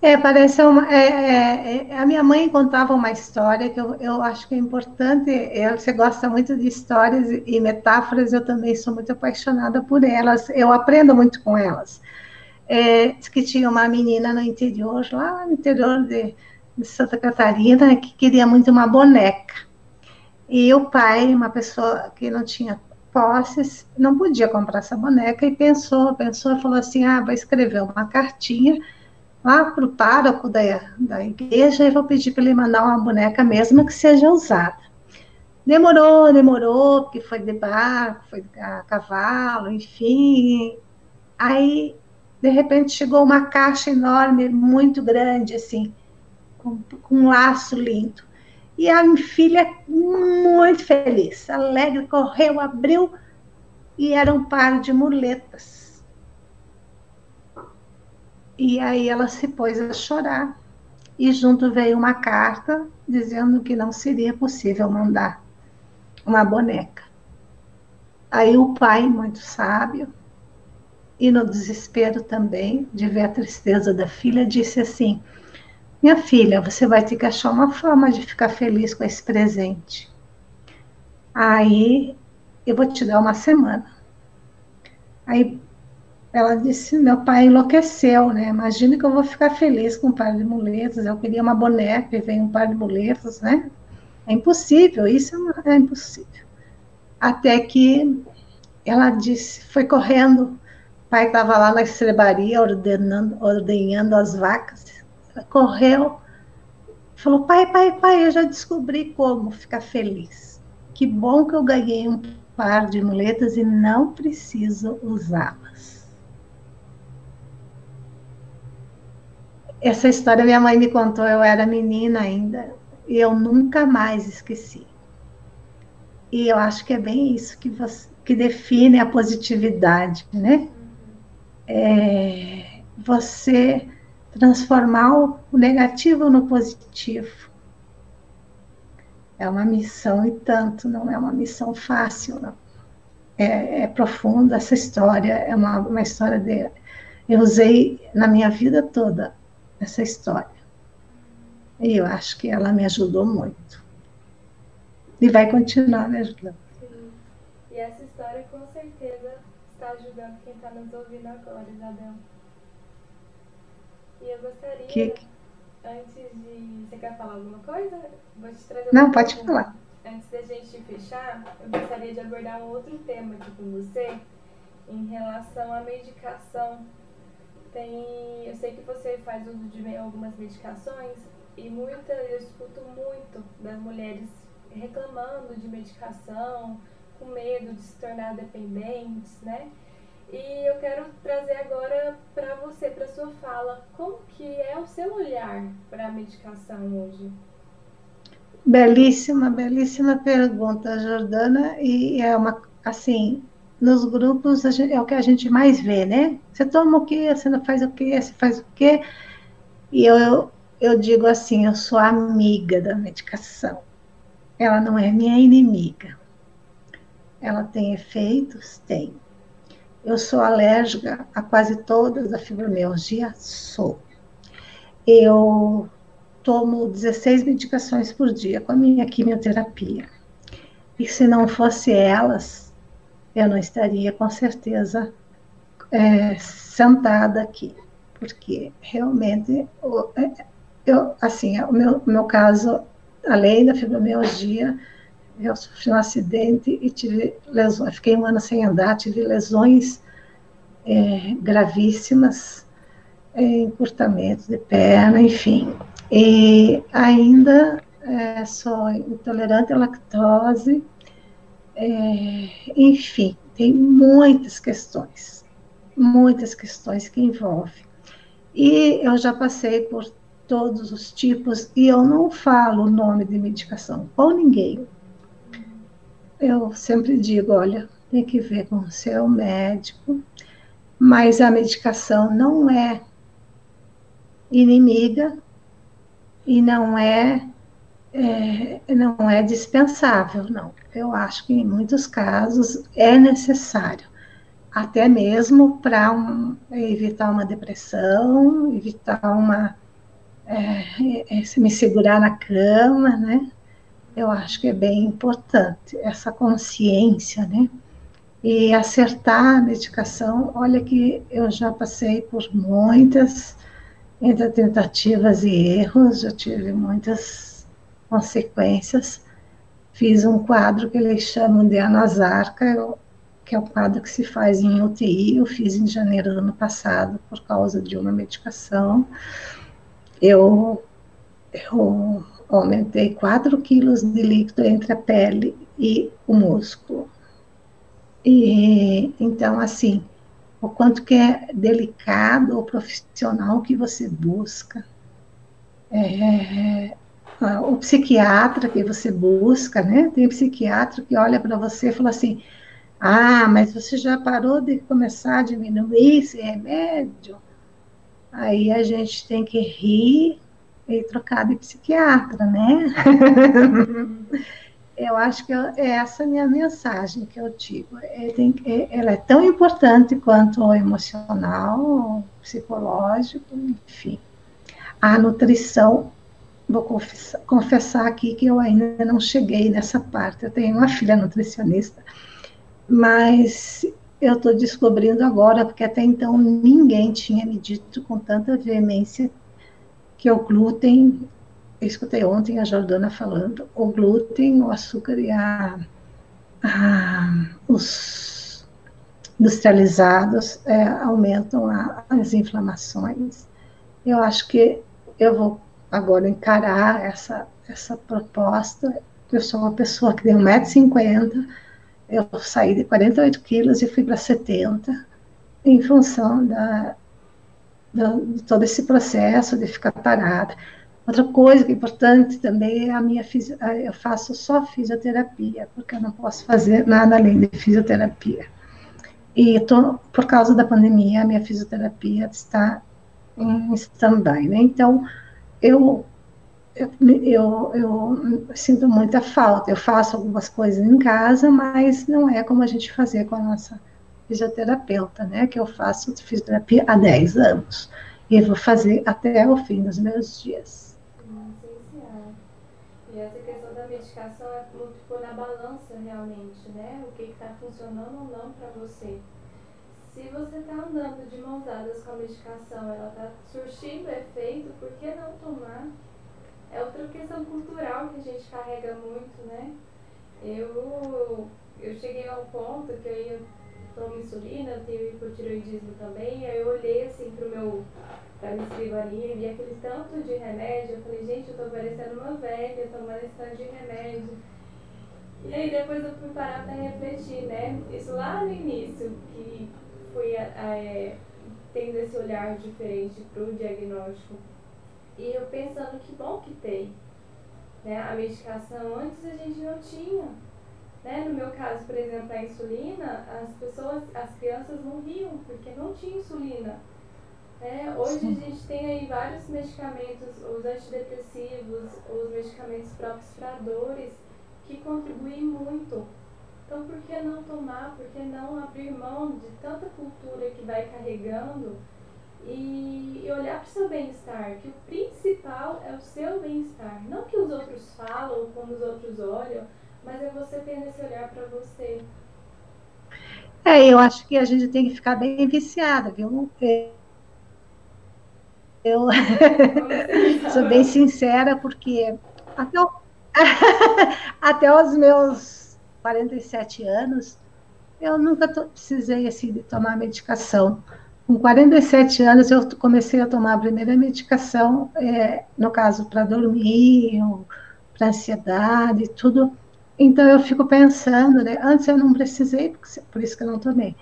É, parece uma. É, é, é, a minha mãe contava uma história que eu, eu acho que é importante. Eu, você gosta muito de histórias e metáforas, eu também sou muito apaixonada por elas. Eu aprendo muito com elas. É, que tinha uma menina no interior, lá no interior de, de Santa Catarina, que queria muito uma boneca. E o pai, uma pessoa que não tinha posses, não podia comprar essa boneca e pensou, pensou falou assim: ah, vou escrever uma cartinha lá para o pároco da, da igreja e vou pedir para ele mandar uma boneca mesmo que seja usada. Demorou, demorou, porque foi de barco, foi a cavalo, enfim. Aí, de repente, chegou uma caixa enorme, muito grande, assim, com, com um laço lindo. E a minha filha, muito feliz, alegre, correu, abriu, e era um par de muletas e aí ela se pôs a chorar. E junto veio uma carta dizendo que não seria possível mandar uma boneca. Aí o pai, muito sábio, e no desespero também, de ver a tristeza da filha, disse assim: Minha filha, você vai ter que achar uma forma de ficar feliz com esse presente. Aí eu vou te dar uma semana. Aí ela disse: meu pai enlouqueceu, né? Imagina que eu vou ficar feliz com um par de muletas. Eu queria uma boneca e veio um par de muletas, né? é impossível, isso é, impossível. Até que ela disse, foi correndo, o pai estava lá na estrebaria ordenando, ordenhando as vacas, correu, falou, pai, pai, pai, eu já descobri como ficar feliz. Que bom que eu ganhei um par de muletas e não preciso usá-las. Essa história minha mãe me contou, eu era menina ainda, e eu nunca mais esqueci. E eu acho que é bem isso que, você, que define a positividade, né? É você transformar o negativo no positivo. É uma missão e tanto, não é uma missão fácil, não. É, é profunda essa história, é uma, uma história de. Eu usei na minha vida toda essa história. E eu acho que ela me ajudou muito. E vai continuar me ajudando. Sim. E essa história com certeza está ajudando quem está nos ouvindo agora, Isabel. E eu gostaria, que... antes de. Você quer falar alguma coisa? Vou te trazer Não, pode pergunta. falar. Antes da gente fechar, eu gostaria de abordar um outro tema aqui com você em relação à medicação. Tem, eu sei que você faz uso de algumas medicações e muita, eu escuto muito das mulheres reclamando de medicação, com medo de se tornar dependentes, né? E eu quero trazer agora para você, para sua fala, como que é o seu olhar para a medicação hoje? Belíssima, belíssima pergunta, Jordana, e é uma, assim, nos grupos gente, é o que a gente mais vê, né? Você toma o quê? Você não faz o quê? Você faz o quê? E eu, eu digo assim, eu sou amiga da medicação. Ela não é minha inimiga. Ela tem efeitos? Tem. Eu sou alérgica a quase todas a fibromialgia? Sou. Eu tomo 16 medicações por dia com a minha quimioterapia. E se não fosse elas, eu não estaria com certeza é, sentada aqui, porque realmente é, eu, assim, o meu, meu caso, além da fibromialgia, eu sofri um acidente e tive lesões, fiquei um ano sem andar, tive lesões é, gravíssimas, é, encurtamento de perna, enfim. E ainda é, sou intolerante à lactose, é, enfim, tem muitas questões, muitas questões que envolvem. E eu já passei por todos os tipos, e eu não falo o nome de medicação com ninguém. Eu sempre digo, olha, tem que ver com o seu médico, mas a medicação não é inimiga e não é, é, não é dispensável, não. Eu acho que em muitos casos é necessário, até mesmo para um, evitar uma depressão, evitar uma é, é, me segurar na cama, né? Eu acho que é bem importante essa consciência, né? E acertar a medicação, olha que eu já passei por muitas, entre tentativas e erros, já tive muitas consequências. Fiz um quadro que eles chamam de anasarca, que é o quadro que se faz em UTI, eu fiz em janeiro do ano passado por causa de uma medicação eu, eu aumentei 4 quilos de líquido entre a pele e o músculo. E então, assim, o quanto que é delicado o profissional que você busca, é, o psiquiatra que você busca, né? Tem psiquiatra que olha para você e fala assim: ah, mas você já parou de começar a diminuir esse remédio? Aí a gente tem que rir e trocar de psiquiatra, né? eu acho que é essa minha mensagem que eu digo. É, tem, é, ela é tão importante quanto o emocional, o psicológico, enfim. A nutrição, vou confessar, confessar aqui que eu ainda não cheguei nessa parte. Eu tenho uma filha nutricionista, mas eu estou descobrindo agora, porque até então ninguém tinha me dito com tanta veemência que o glúten escutei ontem a Jordana falando, o glúten, o açúcar e a, a os industrializados é, aumentam a, as inflamações. Eu acho que eu vou agora encarar essa, essa proposta. Eu sou uma pessoa que tem 1,50m, eu saí de 48 quilos e fui para 70, em função da, todo esse processo de ficar parada. Outra coisa que é importante também é a minha eu faço só fisioterapia, porque eu não posso fazer nada além de fisioterapia. E tô, por causa da pandemia, a minha fisioterapia está em stand-by, né? Então, eu, eu, eu, eu, sinto muita falta. Eu faço algumas coisas em casa, mas não é como a gente fazia com a nossa fisioterapeuta, né? Que eu faço fisioterapia há 10 anos. E vou fazer até o fim dos meus dias. E essa questão da medicação é muito pôr na balança realmente, né? O que está funcionando ou não para você. Se você está andando de mãos dadas com a medicação, ela está surtindo efeito, por que não tomar? É outra questão cultural que a gente carrega muito, né? Eu, eu cheguei a um ponto que eu ia tomar insulina, eu tenho hipotiroidismo também, aí eu olhei assim pro meu para minha escrivaninha e vi aquele tanto de remédio. Eu falei, gente, eu tô parecendo uma velha, tomando esse tanto de remédio. E aí depois eu fui parar para refletir, né? Isso lá no início, que fui é, tendo esse olhar diferente para o diagnóstico. E eu pensando que bom que tem. Né? A medicação antes a gente não tinha. Né? No meu caso, por exemplo, a insulina, as pessoas, as crianças morriam porque não tinha insulina. É, hoje a gente tem aí vários medicamentos, os antidepressivos, os medicamentos próprios para dores, que contribuem muito. Então, por que não tomar, por que não abrir mão de tanta cultura que vai carregando e, e olhar para o seu bem-estar? Que o principal é o seu bem-estar. Não que os outros falam, como os outros olham, mas é você tendo esse olhar para você. É, eu acho que a gente tem que ficar bem viciada, viu? Eu sou bem sincera, porque até, o, até os meus 47 anos, eu nunca precisei assim, de tomar medicação. Com 47 anos, eu comecei a tomar a primeira medicação, é, no caso, para dormir, para ansiedade, tudo. Então, eu fico pensando, né? Antes eu não precisei, por isso que eu não tomei.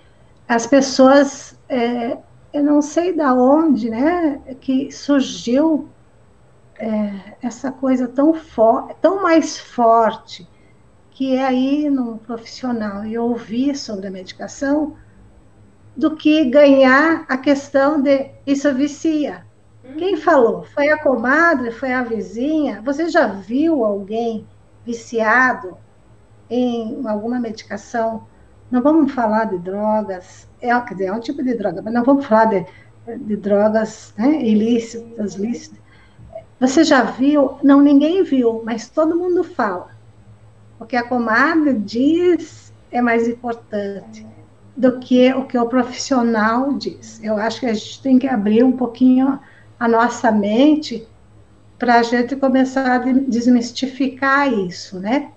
As pessoas é, eu não sei da onde, né, que surgiu é, essa coisa tão forte, tão mais forte, que é aí no profissional e ouvir sobre a medicação, do que ganhar a questão de isso vicia. Quem uhum. falou? Foi a comadre? Foi a vizinha? Você já viu alguém viciado em alguma medicação? Não vamos falar de drogas, é, quer dizer, é um tipo de droga, mas não vamos falar de, de drogas né, ilícitas, lícitas. Você já viu? Não, ninguém viu, mas todo mundo fala. O que a comadre diz é mais importante do que o que o profissional diz. Eu acho que a gente tem que abrir um pouquinho a nossa mente para a gente começar a desmistificar isso, né?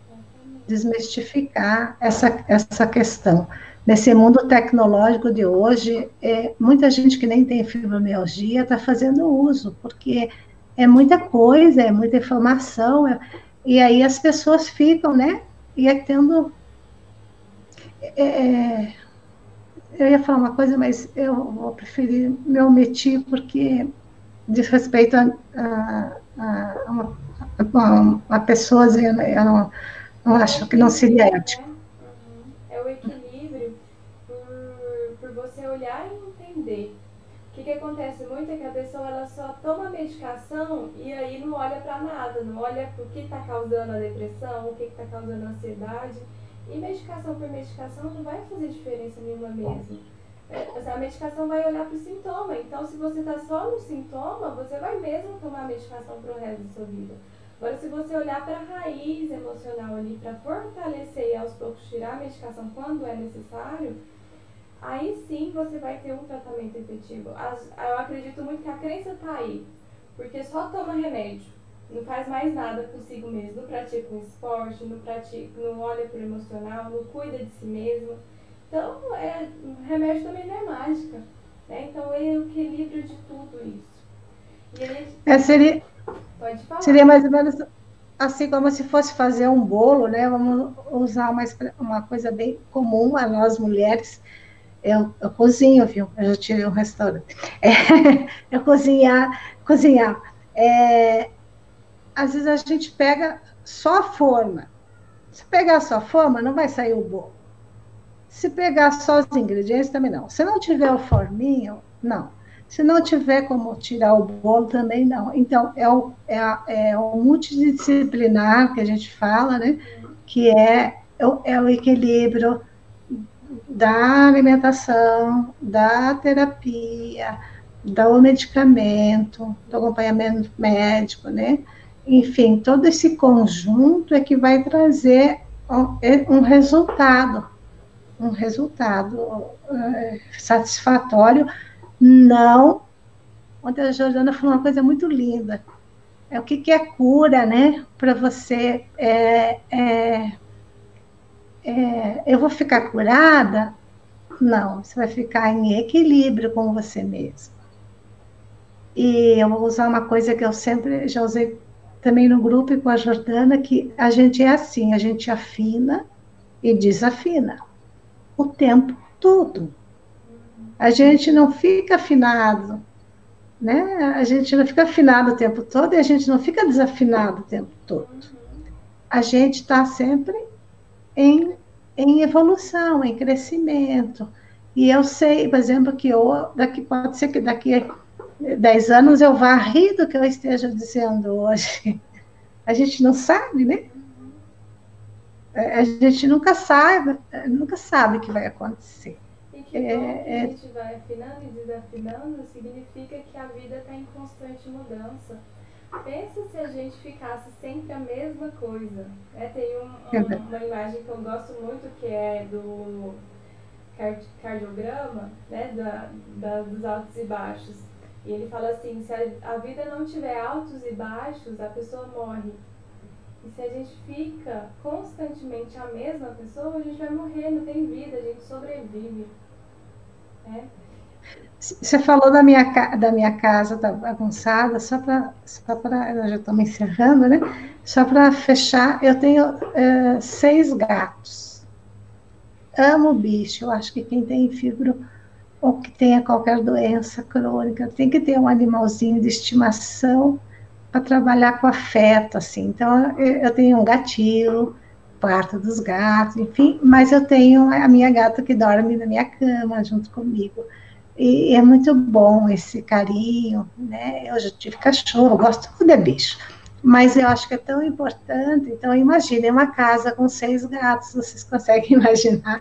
Desmistificar essa, essa questão nesse mundo tecnológico de hoje, é, muita gente que nem tem fibromialgia está fazendo uso, porque é muita coisa, é muita informação, é, e aí as pessoas ficam, né? E é tendo. É, é, eu ia falar uma coisa, mas eu vou preferir me omitir, porque diz respeito a, a, a, uma, a, pessoa, eu não, não acho que não seria ético. É o equilíbrio olhar e entender. O que, que acontece muito é que a pessoa ela só toma medicação e aí não olha para nada, não olha o que está causando a depressão, o que está causando a ansiedade. E medicação por medicação não vai fazer diferença nenhuma mesmo. É, a medicação vai olhar para o sintoma. Então, se você está só no sintoma, você vai mesmo tomar medicação para o resto da sua vida. Agora, se você olhar para a raiz emocional ali, para fortalecer e aos poucos tirar a medicação quando é necessário, aí sim você vai ter um tratamento efetivo. As, eu acredito muito que a crença está aí, porque só toma remédio, não faz mais nada consigo mesmo, não pratica um esporte, não, pratica, não olha para o emocional, não cuida de si mesmo. Então, é, remédio também não é mágica. Né? Então, é o equilíbrio de tudo isso. É, seria. Seria mais ou menos assim como se fosse fazer um bolo, né? Vamos usar uma, uma coisa bem comum a nós mulheres. Eu, eu cozinho, viu? Eu já tive um restaurante. É, eu cozinhar, cozinhar. É, às vezes a gente pega só a forma. Se pegar só a forma, não vai sair o bolo. Se pegar só os ingredientes, também não. Se não tiver o forminho, não. Se não tiver como tirar o bolo, também não. Então, é o, é, é o multidisciplinar que a gente fala, né? Que é, é o equilíbrio da alimentação, da terapia, do medicamento, do acompanhamento médico, né? enfim, todo esse conjunto é que vai trazer um, é, um resultado, um resultado é, satisfatório, não. Ontem a Jordana falou uma coisa muito linda. É o que, que é cura, né? Para você. É, é, é, eu vou ficar curada? Não, você vai ficar em equilíbrio com você mesmo. E eu vou usar uma coisa que eu sempre já usei também no grupo e com a Jordana, que a gente é assim, a gente afina e desafina o tempo todo. A gente não fica afinado, né? A gente não fica afinado o tempo todo e a gente não fica desafinado o tempo todo. A gente está sempre em, em evolução, em crescimento. E eu sei, por exemplo, que eu, daqui, pode ser que daqui 10 anos eu vá rir do que eu esteja dizendo hoje. A gente não sabe, né? A gente nunca sabe, nunca sabe o que vai acontecer. E que é, é... a gente vai afinando e desafinando significa que a vida está em constante mudança. Pensa se a gente ficasse sempre a mesma coisa. Né? Tem um, um, uma imagem que eu gosto muito que é do cardiograma, né? Da, da, dos altos e baixos. E ele fala assim: se a, a vida não tiver altos e baixos, a pessoa morre. E se a gente fica constantemente a mesma pessoa, a gente vai morrer, não tem vida, a gente sobrevive. Você falou da minha, da minha casa da bagunçada, só para. Só eu já estou me encerrando, né? Só para fechar, eu tenho é, seis gatos. Amo bicho, eu acho que quem tem fibro ou que tenha qualquer doença crônica, tem que ter um animalzinho de estimação para trabalhar com afeto, assim. Então, eu, tenho um gatinho, parto dos gatos, enfim, mas eu tenho a minha gata que dorme na minha cama junto comigo. E é muito bom esse carinho, né? Eu já tive cachorro, gosto de bicho. Mas eu acho que é tão importante. Então, imagine uma casa com seis gatos, vocês conseguem imaginar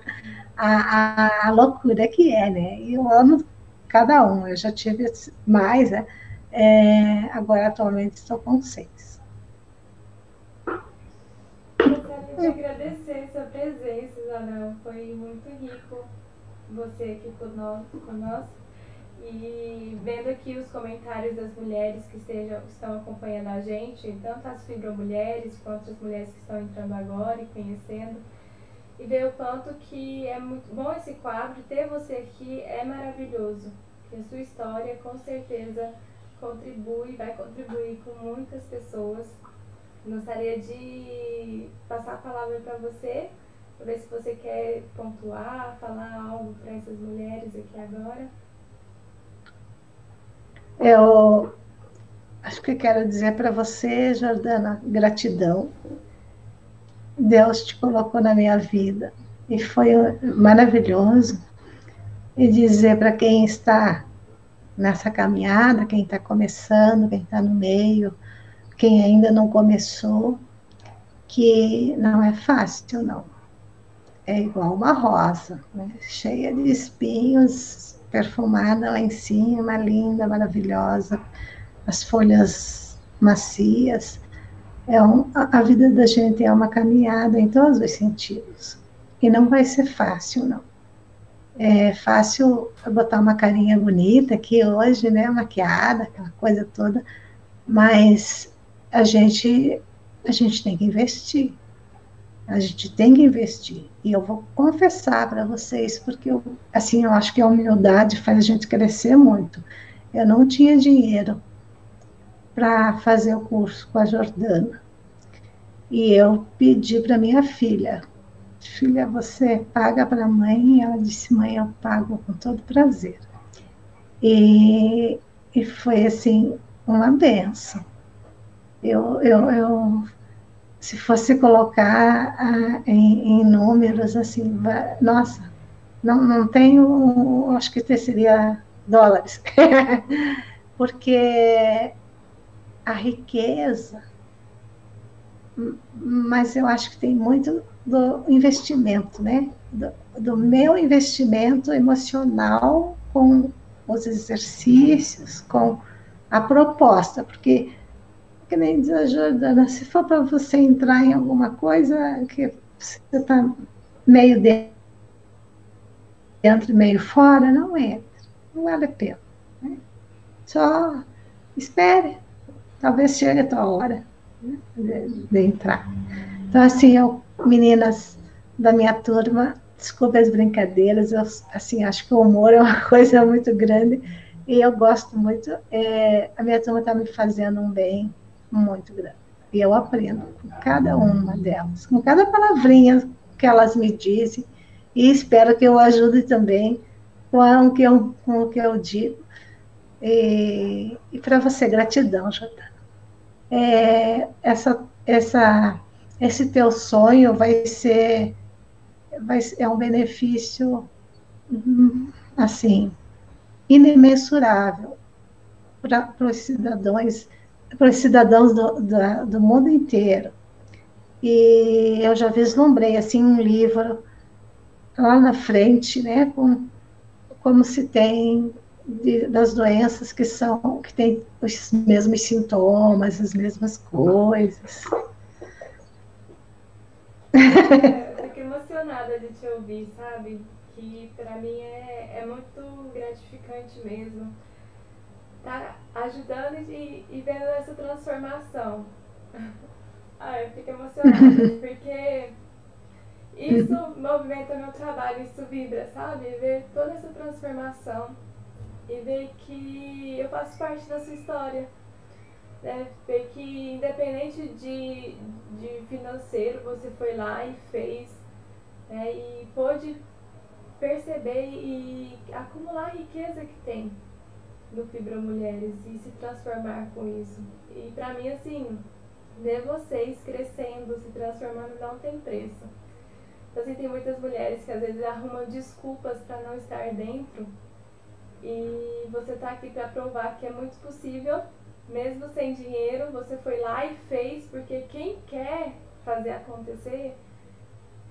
a, a, loucura que é, né? Eu amo cada um, eu já tive mais, né? É, agora atualmente estou com seis. Gostaria de agradecer sua presença, Isabel. Foi muito rico você aqui conosco. E vendo aqui os comentários das mulheres que estejam, estão acompanhando a gente, tanto as fibromulheres quanto as mulheres que estão entrando agora e conhecendo e ver o quanto que é muito bom esse quadro, ter você aqui é maravilhoso. Que a sua história com certeza contribui, vai contribuir com muitas pessoas. Gostaria de passar a palavra para você, para ver se você quer pontuar, falar algo para essas mulheres aqui agora. Eu acho que quero dizer para você, Jordana, gratidão Deus te colocou na minha vida. E foi maravilhoso. E dizer para quem está nessa caminhada, quem está começando, quem está no meio, quem ainda não começou, que não é fácil, não. É igual uma rosa, né? cheia de espinhos, perfumada lá em cima, linda, maravilhosa, as folhas macias, é um, a vida da gente é uma caminhada em todos os sentidos. E não vai ser fácil, não. É fácil botar uma carinha bonita aqui hoje, né? Maquiada, aquela coisa toda. Mas a gente, a gente tem que investir. A gente tem que investir. E eu vou confessar para vocês, porque eu, assim, eu acho que a humildade faz a gente crescer muito. Eu não tinha dinheiro para fazer o curso com a Jordana. E eu pedi para minha filha, filha, você paga para a mãe? E ela disse, mãe, eu pago com todo prazer. E, e foi, assim, uma benção. Eu, eu, eu se fosse colocar ah, em, em, números, assim, vai, nossa, não, não tenho, acho que seria dólares, porque a riqueza, mas eu acho que tem muito do investimento, né? Do, do meu investimento emocional com os exercícios, com a proposta, porque, que nem diz a Jordana, se for para você entrar em alguma coisa que você está meio dentro e meio fora, não entra, não vale a pena. Né? Só espere, talvez chegue a tua hora né, de, de entrar. Então, assim, eu meninas da minha turma, desculpe as brincadeiras, eu assim, acho que o humor é uma coisa muito grande e eu gosto muito. É, a minha turma está me fazendo um bem muito grande. E eu aprendo com cada uma delas, com cada palavrinha que elas me dizem, e espero que eu ajude também com o que eu, com o que eu digo. E, e para você, gratidão, Jordana. É, essa, essa esse teu sonho vai ser, vai, é um benefício, assim, inimensurável para os cidadãos, para os cidadãos do, do, do mundo inteiro. E eu já vislumbrei, assim, um livro lá na frente, né, com, como se tem de, das doenças que são, que têm os mesmos sintomas, as mesmas coisas. É, fico emocionada de te ouvir, sabe? Que pra mim é, é muito gratificante mesmo. Tá ajudando e, e vendo essa transformação. Ah, eu fico emocionada, porque isso movimenta meu trabalho, isso vibra, sabe? Ver toda essa transformação e ver que eu faço parte da sua história né, ver que independente de, de financeiro, você foi lá e fez né, e pôde perceber e acumular a riqueza que tem no Fibra Mulheres e se transformar com isso. E para mim, assim, ver vocês crescendo, se transformando, não tem preço. Então, assim, tem muitas mulheres que às vezes arrumam desculpas para não estar dentro e você está aqui para provar que é muito possível mesmo sem dinheiro, você foi lá e fez, porque quem quer fazer acontecer,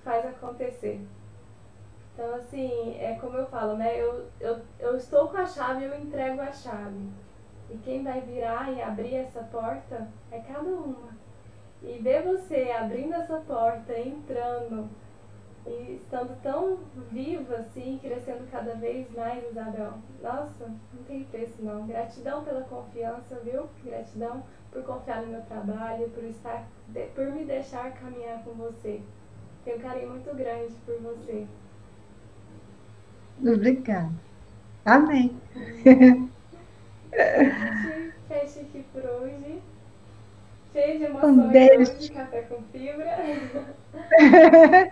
faz acontecer. Então, assim, é como eu falo, né? Eu, eu, eu estou com a chave, eu entrego a chave. E quem vai virar e abrir essa porta é cada uma. E ver você abrindo essa porta, entrando, e estando tão viva assim, crescendo cada vez mais, Isabel. Nossa, não tem preço não. Gratidão pela confiança, viu? Gratidão por confiar no meu trabalho, por estar, por me deixar caminhar com você. Tenho um carinho muito grande por você. Obrigada. Amém. fecha aqui por hoje. Cheio de emoções um beijo. hoje, café com fibra.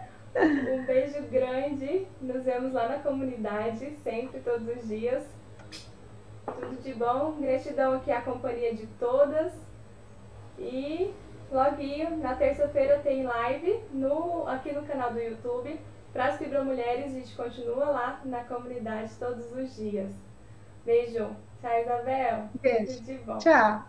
Um beijo grande. Nos vemos lá na comunidade, sempre, todos os dias. Tudo de bom. Gratidão aqui à companhia de todas. E logo na terça-feira tem live no, aqui no canal do YouTube. Para as fibromulheres, a gente continua lá na comunidade todos os dias. Beijo. Tchau, Isabel. Beijo. Tudo de bom. Tchau.